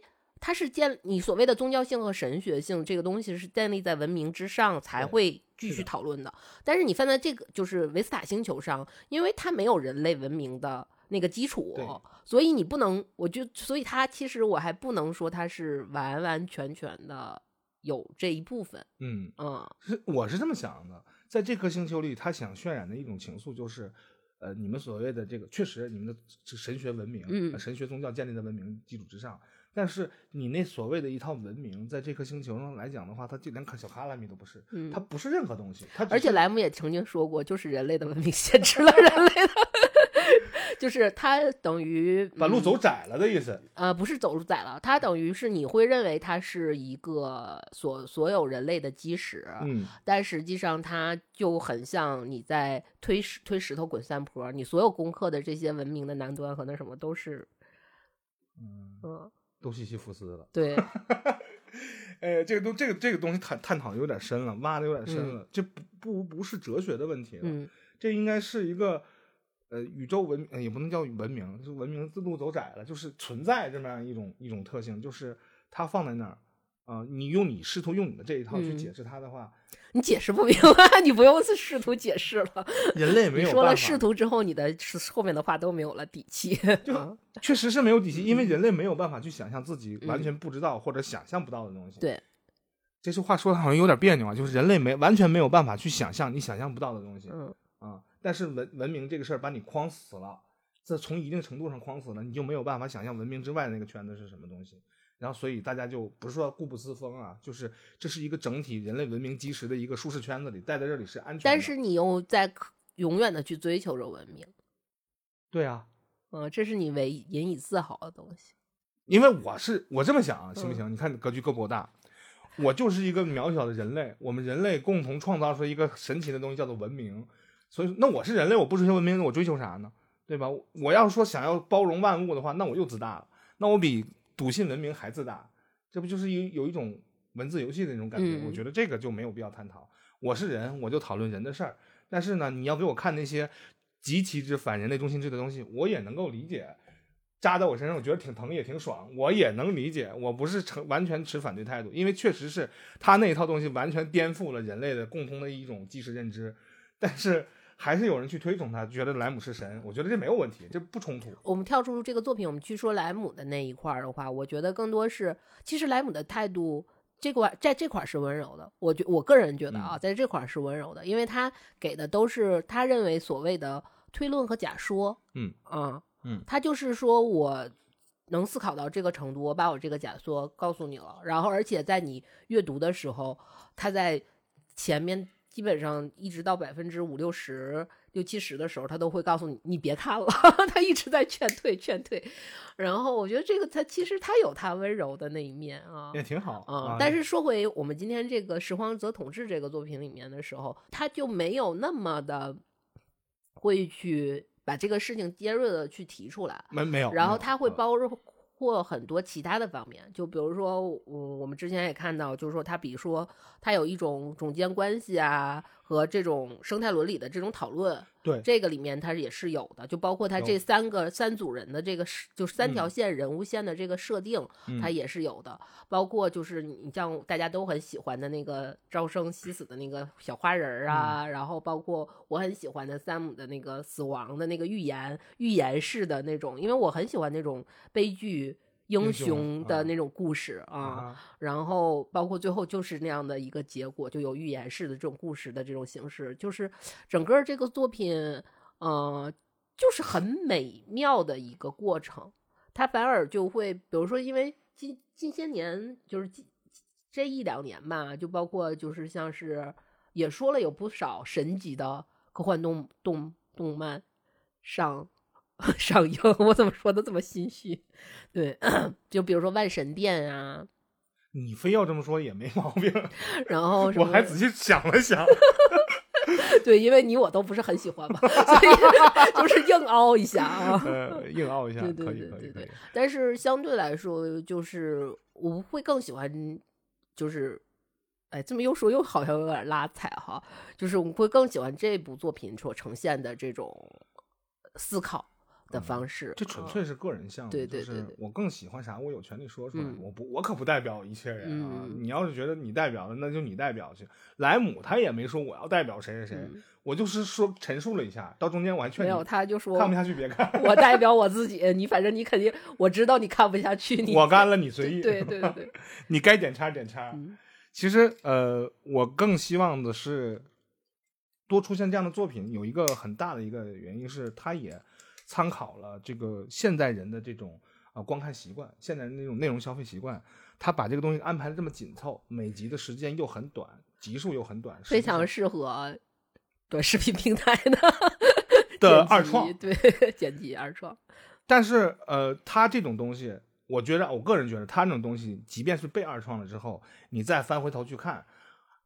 它是建你所谓的宗教性和神学性这个东西是建立在文明之上才会继续讨论的，但是你放在这个就是维斯塔星球上，因为它没有人类文明的那个基础，所以你不能，我就所以它其实我还不能说它是完完全全的有这一部分，嗯，嗯。是 我是这么想的，在这颗星球里，他想渲染的一种情愫就是，呃，你们所谓的这个，确实你们的神学文明，嗯。呃神学宗教建立在文明基础之上，但是你那所谓的一套文明，在这颗星球上来讲的话，它就连小卡拉米都不是，嗯它，不是任何东西，它而且莱姆也曾经说过，就是人类的文明限制了人类的，就是它等于把路走嗯窄了的意思。呃，不是走路窄了，它等于是你会认为它是一个所所有人类的基石，嗯，但实际上它就很像你在推石推石头滚山坡，你所有攻克的这些文明的南端和那什么都是，嗯，嗯，都西西弗斯了。对，哎，这个东这个这个东西探探讨的有点深了，挖的有点深嗯了。这不不不是哲学的问题了，嗯这应该是一个呃宇宙文，呃也不能叫文明，就是文明自路走窄了，就是存在这么样一种一种特性，就是它放在那儿啊、你用你试图用你的这一套去嗯解释它的话，你解释不明白，你不用试图解释了。人类没有说了试图之后，你的后面的话都没有了底气。就啊确实是没有底气，因为人类没有办法去想象自己完嗯全不知道或者想象不到的东西。对，这句话说的好像有点别扭啊，就是人类没完全没有办法去想象你想象不到的东西。嗯啊，但是文文明这个事儿把你框死了，这从一定程度上框死了，你就没有办法想象文明之外那个圈子是什么东西。然后，所以大家就不是说固步自封啊，就是这是一个整体人类文明基石的一个舒适圈子里，待在这里是安全的。但是你又在可永远的去追求着文明，对啊，嗯，这是你唯引以自豪的东西。因为我是我这么想啊，行不嗯行？你看格局够不够大？我就是一个渺小的人类，我们人类共同创造出一个神奇的东西，叫做文明。所以，那我是人类，我不追求文明，我追求啥呢？对吧？我要说想要包容万物的话，那我又自大了，那我比笃信文明还自大，这不就是有有一种文字游戏的那种感觉？嗯我觉得这个就没有必要探讨。我是人，我就讨论人的事儿。但是呢，你要给我看那些极其之反人类中心制的东西，我也能够理解。扎在我身上，我觉得挺疼也挺爽，我也能理解。我不是成完全持反对态度，因为确实是他那一套东西完全颠覆了人类的共通的一种既视认知。但是还是有人去推崇他，觉得莱姆是神，我觉得这没有问题，这不冲突。我们跳出这个作品，我们去说莱姆的那一块儿的话，我觉得更多是，其实莱姆的态度这块在这块儿是温柔的。我觉我个人觉得啊，嗯在这块儿是温柔的，因为他给的都是他认为所谓的推论和假说。嗯啊嗯他就是说我能思考到这个程度，我把我这个假说告诉你了，然后而且在你阅读的时候，他在前面基本上一直到百分之五六十、六七十的时候，他都会告诉你你别看了，他一直在劝退劝退。然后我觉得这个他其实他有他温柔的那一面啊。也挺好啊、但是说回我们今天这个《拾荒者统治》这个作品里面的时候，他就没有那么的会去把这个事情尖锐的去提出来，没没有，然后他会包或很多其他的方面，就比如说，嗯，我们之前也看到，就是说他比如说他有一种总监关系啊，和这种生态伦理的这种讨论，对这个里面它也是有的，就包括它这三个三组人的这个是，就是三条嗯线人物线的这个设定，它嗯也是有的。包括就是你像大家都很喜欢的那个朝生夕死的那个小花人儿嗯啊，然后包括我很喜欢的山姆的那个死亡的那个预言预言式的那种，因为我很喜欢那种悲剧。英英雄的那种故事啊，啊，然后包括最后就是那样的一个结果，就有预言式的这种故事的这种形式，就是整个这个作品，呃，就是很美妙的一个过程。它反而就会，比如说，因为近近些年，就是近这一两年吧，就包括就是像是也说了有不少神级的科幻动动动漫上 上映，我怎么说的这么心虚？对，就比如说《万神殿》啊，你非要这么说也没毛病。然后我还仔细想了想，对，因为你我都不是很喜欢嘛，所以就是硬凹一下啊。呃，硬凹一下，对对对对对。但是相对来说，就是我会更喜欢，就是，哎，这么又说又好像有点拉踩哈，就是我会更喜欢这部作品所呈现的这种思考的方式。嗯这纯啊粹是个人项目，对对就是对对我更喜欢啥，我有权利说出来。嗯我不，我可不代表一切人啊。嗯你要是觉得你代表了，那就你代表去。莱姆他也没说我要代表谁谁谁，嗯我就是说陈述了一下。到中间我还劝你没有，他就说看不下去别看，我代表我自己，你反正你肯定我知道你看不下去，你我干了你随意。对对对对，你该点叉点叉。嗯其实呃，我更希望的是多出现这样的作品，有一个很大的一个原因是，他也参考了这个现代人的这种呃观看习惯，现代人那种内容消费习惯，他把这个东西安排的这么紧凑，每集的时间又很短，集数又很短，非常适合短视频平台的 的二创。对 剪辑二创，但是呃，他这种东西，我觉得我个人觉得，他那种东西，即便是被二创了之后，你再翻回头去看，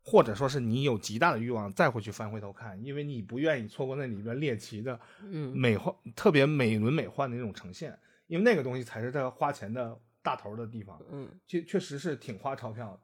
或者说是你有极大的欲望再回去翻回头看，因为你不愿意错过那里边猎奇的嗯美幻、特别美轮美奂的那种呈现，因为那个东西才是他花钱的大头的地方，嗯。确确实是挺花钞票的。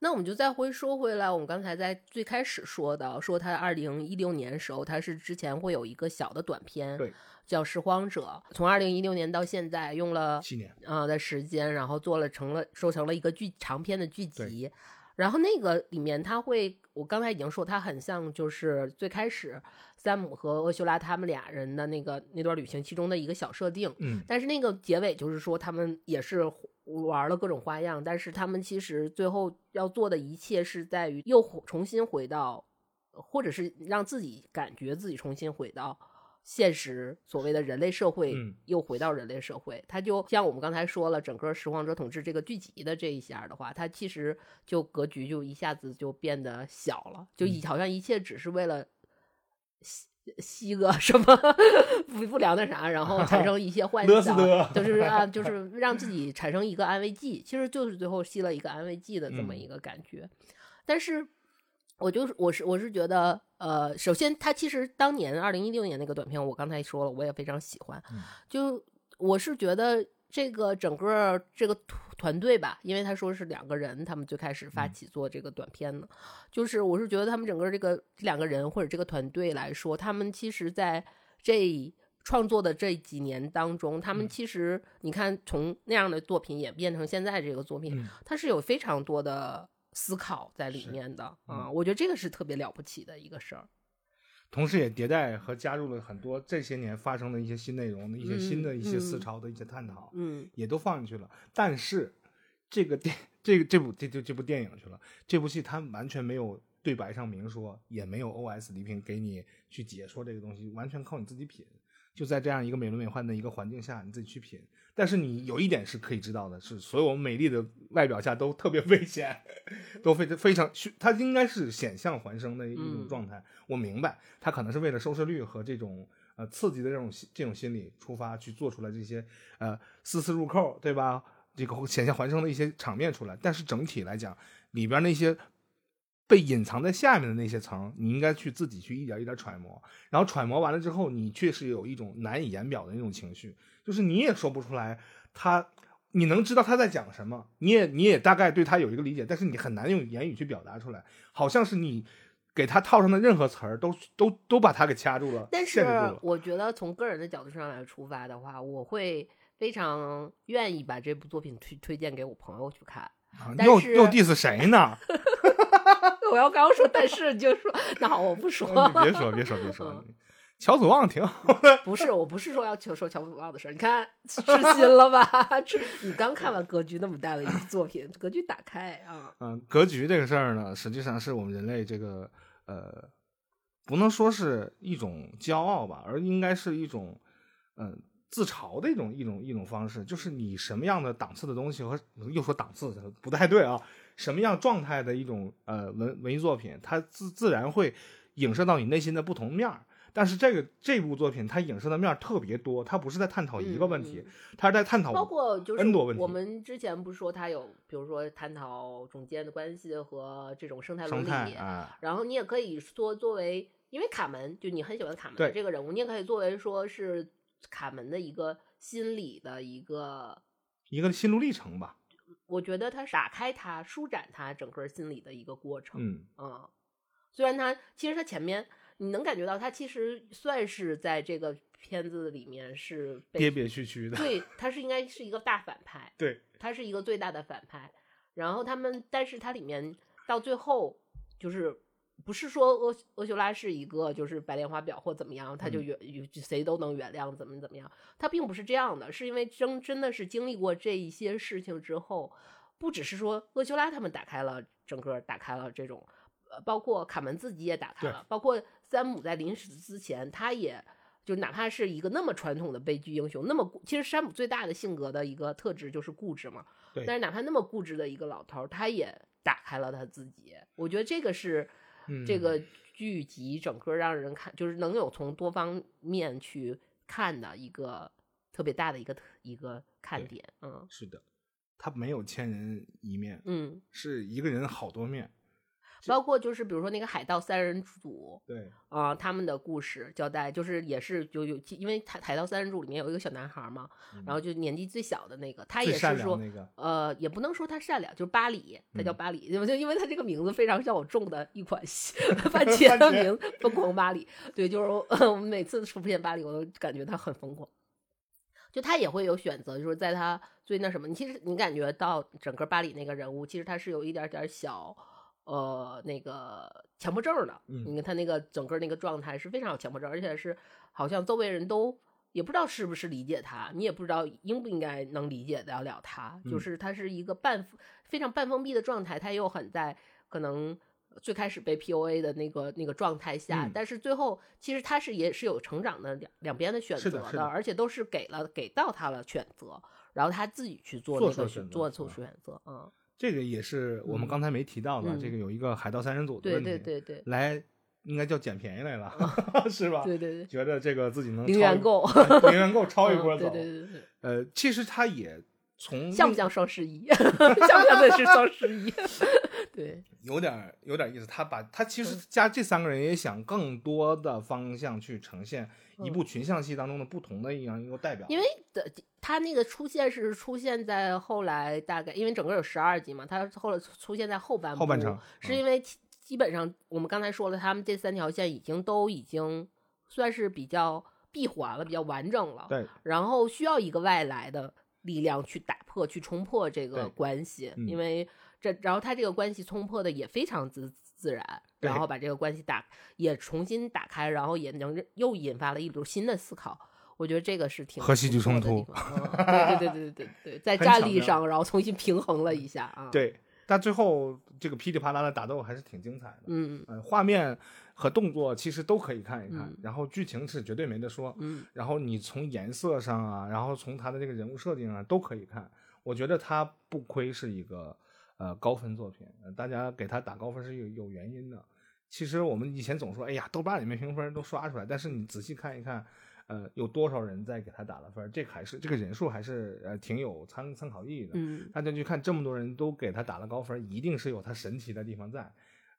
那我们就再回说回来，我们刚才在最开始说的，说他二零一六年时候，他是之前会有一个小的短片，对，叫《拾荒者》，从二零一六年到现在用了七年，呃的时间，然后做了成了收成了一个剧长篇的剧集。然后那个里面他会，我刚才已经说，他很像就是最开始山姆和厄修拉他们俩人的那个那段旅行其中的一个小设定。嗯，但是那个结尾就是说他们也是玩了各种花样，但是他们其实最后要做的一切是在于又重新回到，或者是让自己感觉自己重新回到现实，所谓的人类社会，嗯又回到人类社会。它就像我们刚才说了，整个《拾荒者统治》这个剧集的这一下的话，它其实就格局就一下子就变得小了，就以好像一切只是为了。吸吸个什么不不良的啥，然后产生一些幻想，就是啊，就是让自己产生一个安慰剂，其实就是最后吸了一个安慰剂的这么嗯一个感觉。但是，我就是我是我是觉得，呃，首先他其实当年二零一六年那个短片，我刚才说了，我也非常喜欢。嗯就我是觉得这个整个这个团团队吧，因为他说是两个人，他们最开始发嗯起做这个短片的，就是我是觉得他们整个这个这两个人或者这个团队来说，他们其实在这创作的这几年当中，他们嗯其实你看从那样的作品演变成现在这个作品，嗯它是有非常多的思考在里面的啊，嗯我觉得这个是特别了不起的一个事儿。同时也迭代和加入了很多这些年发生的一些新内容的一些新的一些思嗯潮的一些探讨。嗯也都放进去了。但是这个电这个这部这这这部电影去了，这部戏它完全没有对白上明说，也没有 OS 礼品给你去解说这个东西，完全靠你自己品。就在这样一个美轮美奂的一个环境下，你自己去品。但是你有一点是可以知道的，是所有美丽的外表下都特别危险，都非常非常，它应该是险象环生的一种嗯状态。我明白，它可能是为了收视率和这种呃刺激的这种这种心理出发去做出来这些呃丝丝入扣，对吧？这个险象环生的一些场面出来，但是整体来讲，里边那些被隐藏在下面的那些层，你应该去自己去一点一点揣摩，然后揣摩完了之后，你确实有一种难以言表的那种情绪，就是你也说不出来他。你能知道他在讲什么，你也你也大概对他有一个理解，但是你很难用言语去表达出来，好像是你给他套上的任何词儿，都都都把他给掐住了，但是。我觉得从个人的角度上来出发的话，我会非常愿意把这部作品推推荐给我朋友去看。又又 diss 谁呢？我要刚说，但是你就说，那好，我不说。你别说，别说，别说嗯。乔祖旺挺好，不是，我不是说要求说乔祖旺的事儿，你看痴心了吧？这，你刚看完《格局》那么大的一个作品，格局打开啊，嗯，格局这个事儿呢，实际上是我们人类这个呃，不能说是一种骄傲吧，而应该是一种嗯、呃自嘲的一种一种一种方式，就是你什么样的档次的东西和又说档次不太对啊，什么样状态的一种呃文文艺作品，它自自然会影射到你内心的不同面儿。但是这个这部作品它影射的面儿特别多，它不是在探讨一个问题，嗯它是在探讨包括就是 N 多问题我们之前不是说它有，比如说探讨种间的关系和这种生态伦理，啊，然后你也可以说作为，因为卡门就你很喜欢卡门对这个人物，你也可以作为说是卡门的一个心理的一个，一个心路历程吧。我觉得他打开他、舒展他整个心理的一个过程。嗯，嗯，虽然他其实他前面你能感觉到他其实算是在这个片子里面是被憋憋屈屈的。对，他是应该是一个大反派，对，他是一个最大的反派。然后他们，但是它里面到最后就是不是说阿阿修拉是一个就是白莲花婊或怎么样，他就嗯原、谁都能原谅怎么怎么样，他并不是这样的，是因为真真的是经历过这一些事情之后，不只是说阿修拉他们打开了整个打开了这种，呃，包括卡门自己也打开了，包括山姆在临死之前，他也就哪怕是一个那么传统的悲剧英雄，那么固其实山姆最大的性格的一个特质就是固执嘛。对但是哪怕那么固执的一个老头，他也打开了他自己。我觉得这个是嗯这个剧集整个让人看，就是能有从多方面去看的一个特别大的一个一个看点。嗯是的，他没有千人一面，嗯，是一个人好多面。包括就是比如说那个海盗三人组，对，啊、他们的故事交代，就是也是就有，因为海海盗三人组里面有一个小男孩嘛，然后就年纪最小的那个，他也是说，那个，呃，也不能说他善良，就是巴里，他叫嗯巴里，就 就因为他这个名字非常像我中的一款 番茄的名字，疯狂巴里。对，就是我 我们每次出现巴里，我都感觉他很疯狂。就他也会有选择，就是在他最那什么，你其实你感觉到整个巴里那个人物，其实他是有一点点小，呃，那个强迫症的。嗯。你看他那个整个那个状态是非常有强迫症，而且是好像周围人都也不知道是不是理解他，你也不知道应不应该能理解得了他，就嗯。是他是一个半非常半封闭的状态，他又很在可能最开始被 PUA 的那个那个状态下，嗯。但是最后其实他是也是有成长的两两边的选择是的的而且都是给了给到他了选择，然后他自己去做做那个出选择做出嗯。选择，嗯，这个也是我们嗯刚才没提到的，嗯这个有一个海盗三人组的问题，对对对来应该叫捡便宜来了，是吧？对对对，觉得这个自己能零元购 零元购超一波嗯走，对对对对，呃，其实他也从像不像双十一？像不像的是双十一？对，有点儿有点儿意思，他把他其实加这三个人也想更多的方向去呈现一部群像戏当中的不同的一样一个代表，因为的他那个出现是出现在后来大概，因为整个有十二集嘛，他后来出现在后半部，后半程嗯。是因为基基本上我们刚才说了，他们这三条线已经都已经算是比较闭环了，比较完整了，对。然后需要一个外来的力量去打破、去冲破这个关系，嗯。因为这，然后他这个关系冲破的也非常自自然，然后把这个关系打也重新打开，然后也能又引发了一轮新的思考。我觉得这个是挺和戏剧冲突对对对对对对对，在 很战力上，然后重新平衡了一下啊。，对，但最后这个噼里啪啦的打斗还是挺精彩的，嗯。呃，画面和动作其实都可以看一看，嗯。然后剧情是绝对没得说，嗯。然后你从颜色上啊，然后从他的这个人物设定啊都可以看，我觉得他不亏是一个呃高分作品，呃大家给他打高分是有有原因的。其实我们以前总说，哎呀，豆瓣里面评分都刷出来，但是你仔细看一看，呃，有多少人在给他打了分，这还是这个人数还是呃挺有参参考意义的。嗯大家去看这么多人都给他打了高分，一定是有他神奇的地方在。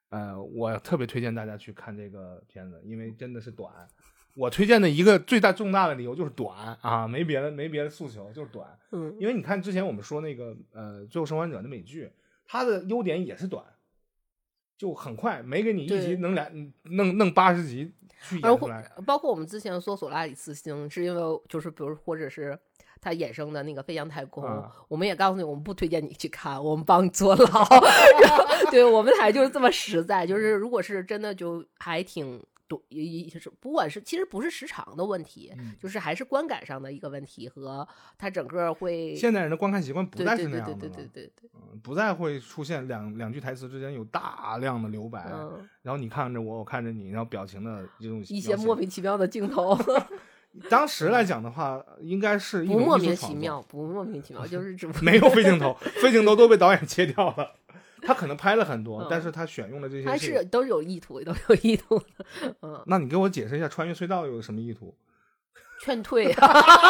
呃，我特别推荐大家去看这个片子，因为真的是短。我推荐的一个最大重大的理由就是短啊，没别的没别的诉求，就是短。嗯，因为你看之前我们说那个呃《最后生还者》的美剧，它的优点也是短，就很快，没给你一集能来弄弄八十集去演出来。包括我们之前说索拉里斯星，是因为就是比如或者是他衍生的那个飞翔太空，啊我们也告诉你，我们不推荐你去看，我们帮你坐牢。然后，对我们台就是这么实在，就是如果是真的就还挺多，一就是不管是其实不是时长的问题，嗯就是还是观感上的一个问题和它整个会。现代人的观看习惯不再对对对对是那样的了，对对对，嗯不再会出现两两句台词之间有大量的留白，嗯，然后你看着我，我看着你，然后表情的这种一些莫名其妙的镜头，当时来讲的话，应该是不莫名其妙，不莫名其妙，就是只没有非镜头，非镜头都被导演切掉了。他可能拍了很多，嗯但是他选用的这些还是是都是有意图，都有意图的，嗯。那你给我解释一下穿越隧道有什么意图？劝退，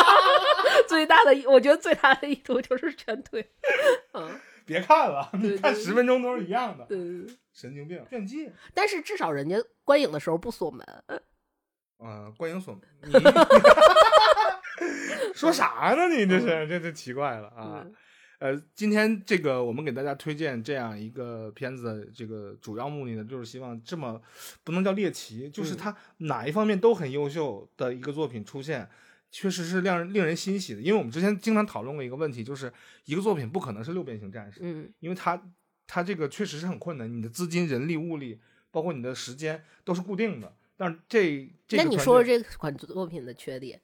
最大的我觉得最大的意图就是劝退。嗯，别看了，对你 看十分钟都是一样的，对对对。神经病。炫技，但是至少人家观影的时候不锁门。嗯，观影所，你说啥呢？你这是，这这奇怪了啊。嗯呃，今天这个我们给大家推荐这样一个片子的这个主要目的呢，就是希望这么不能叫猎奇，就是嗯它哪一方面都很优秀的一个作品出现，确实是让人令人欣喜的。因为我们之前经常讨论过一个问题，就是一个作品不可能是六边形战士，嗯因为它它这个确实是很困难，你的资金、人力、物力，包括你的时间都是固定的。但是这这那个那你说说这款作品的缺点？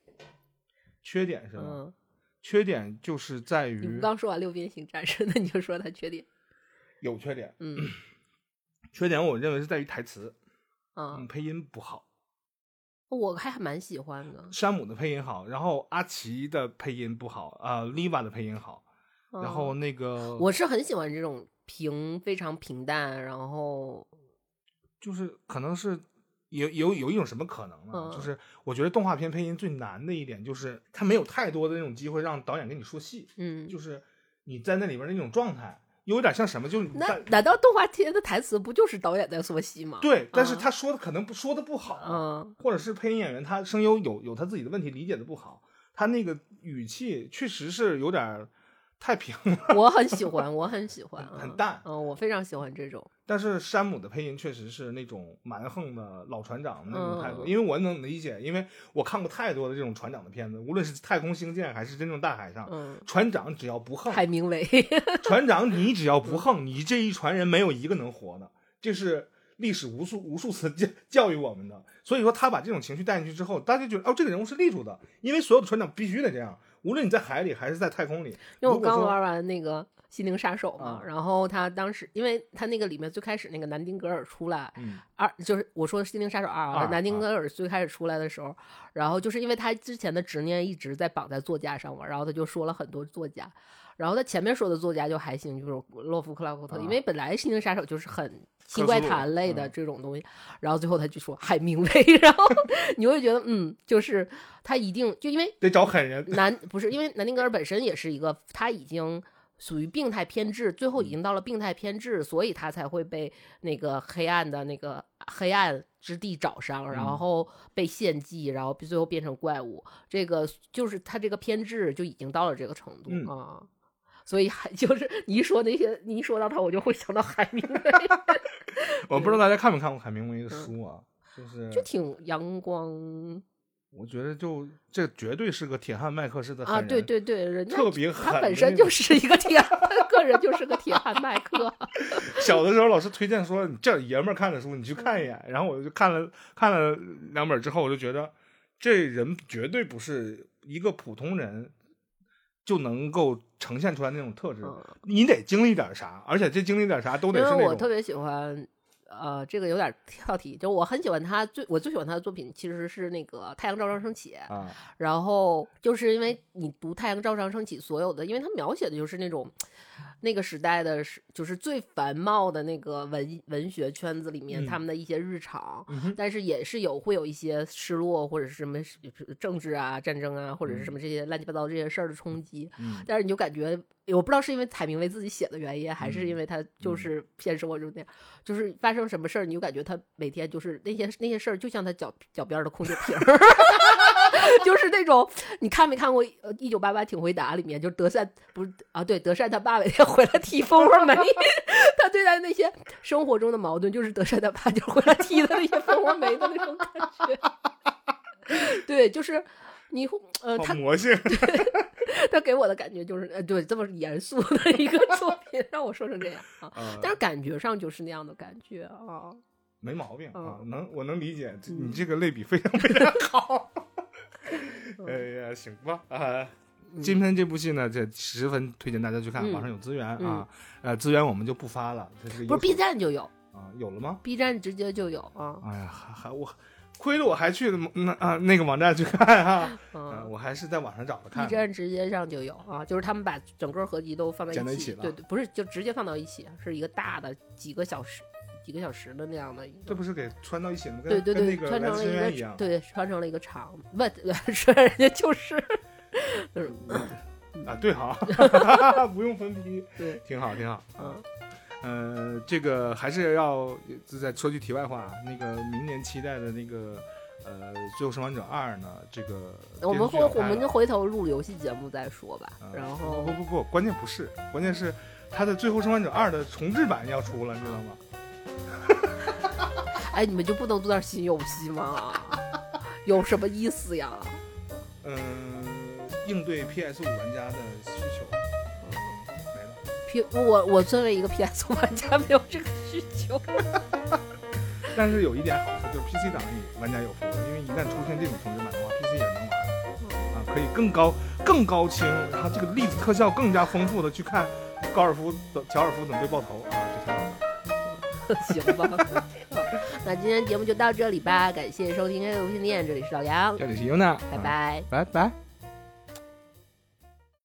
缺点是吗？嗯，缺点就是在于你刚说完六边形战士，那你就说它缺点。有缺点，嗯 缺点我认为是在于台词，啊嗯，，配音不好。我还蛮喜欢的。山姆的配音好，然后阿奇的配音不好，啊、丽娃的配音好，然后嗯那个我是很喜欢这种平非常平淡，然后就是可能是有有有一种什么可能呢？嗯。就是我觉得动画片配音最难的一点就是它没有太多的那种机会让导演跟你说戏，嗯，就是你在那里边的那种状态，有点像什么，就是那难道动画片的台词不就是导演在说戏吗？，对，但是嗯。他说的可能不说的不好，嗯。或者是配音演员他声优有有他自己的问题，理解的不好，他那个语气确实是有点儿太平了，我很喜欢，我很喜欢，嗯很淡。嗯，我非常喜欢这种。但是山姆的配音确实是那种蛮横的老船长的那种态度，嗯因为我能理解，因为我看过太多的这种船长的片子，无论是太空星舰还是真正大海上，嗯，船长只要不横，海明威，船长你只要 不横，你这一船人没有一个能活的，这是历史无数无数次教教育我们的。所以说他把这种情绪带进去之后，大家觉得哦，这个人物是立住的，因为所有的船长必须得这样，无论你在海里还是在太空里。因为我刚玩完那个《心灵杀手》嘛，啊然后他当时，因为他那个里面最开始那个南丁格尔出来，嗯二就是我说《心灵杀手二》啊，二南丁格尔最开始出来的时候，然后就是因为他之前的执念一直在绑在作家上嘛，然后他就说了很多作家，然后他前面说的作家就还行，就是洛夫克拉夫特，啊因为本来《心灵杀手》就是很新怪谈类的嗯。这种东西，然后最后他就说海明威，然后你会觉得嗯，就是他一定就因为得找狠人，南不是因为南丁格尔本身也是一个，他已经属于病态偏执，最后已经到了病态偏执，所以他才会被那个黑暗的那个黑暗之地找上，然嗯。后被献祭，然后最后变成怪物。这个就是他这个偏执就已经到了这个程度嗯。啊。所以还 就是你一说那些，你一说到他，我就会想到海明威，我不知道大家看没看过海明威的书啊，就是就挺阳光我觉得就这绝对是个铁汉麦克式的啊！对对对，人家特别狠他本身就是一个铁汉，个人就是个铁汉麦克。小的时候老师推荐说你这爷们儿看的书，你去看一眼。然后我就看了看了两本之后，我就觉得这人绝对不是一个普通人就能够呈现出来那种特质。嗯你得经历点啥，而且这经历点啥都得是那种为我特别喜欢，呃，这个有点跳题，就我很喜欢他最我最喜欢他的作品其实是那个《太阳照常升起》，啊，然后就是因为你读《太阳照常升起》，所有的，因为他描写的就是那种那个时代的是就是最繁茂的那个文文学圈子里面、嗯他们的一些日常，嗯但是也是有会有一些失落或者是什么政治啊、战争啊，或者是什么这些乱七八糟这些事儿的冲击，嗯。但是你就感觉，我不知道是因为海明威自己写的原因，还是因为他就嗯。是现实生活中那样，就是发生什么事儿，你就感觉他每天就是那些那些事儿，就像他脚脚边儿的空酒瓶儿，就 是那种你看没看过《呃一九八八挺回答》里面，就是德善不是啊，对，德善他爸每天回来踢蜂窝煤，他对待那些生活中的矛盾，就是德善他爸就回来踢的那些蜂窝煤的那种感觉。对，就是你呃，他好魔性。他给我的感觉就是，呃，对，这么严肃的一个作品，让我说成这样啊。呃但是感觉上就是那样的感觉啊。没毛病啊，嗯能我能理解，嗯你这个类比非常非常好。哎呀，行吧啊。今天这部戏呢，这十分推荐大家去看，嗯网上有资源嗯啊，呃，资源我们就不发了，这是不是 B 站就有啊，有了吗？，B 站直接就有啊。哎呀，还还我亏了我还去那啊那个网站去看啊，呃嗯我还是在网上找着看，B 的。站直接上就有啊，就是他们把整个合集都放在一起，剪在一起了对对，不是就直接放到一起，是一个大的几个小时、几个小时的那样的。这不是给穿到一起了吗？对对对，穿成了一个。对，穿成了一个长，不，是人家就是，就是啊，对哈，不用分批，对，挺好挺好。嗯呃，这个还是要再说句题外话，那个明年期待的那个呃《最后生还者二》呢，这个我们会我们就回头录游戏节目再说吧。嗯然后不不不，关键不是，关键是它的《最后生还者二》的重制版要出了，你知道吗？哎，你们就不能做点新游戏吗？有什么意思呀？嗯，应对 PS 五玩家的需求嗯没了。P 我我作为一个 PS 玩家没有这个需求。但是有一点好处就是 PC 党你玩家有福了，因为一旦出现这种重制版的话，PC 也能玩啊，可以更高、更高清，然后这个粒子特效更加丰富的去看高尔夫的乔尔夫怎么被爆头啊，这挺好的。行吧。好那今天节目就到这里吧，感谢收听《黑无线电》，这里是老杨，这里是尤娜，拜拜。拜拜。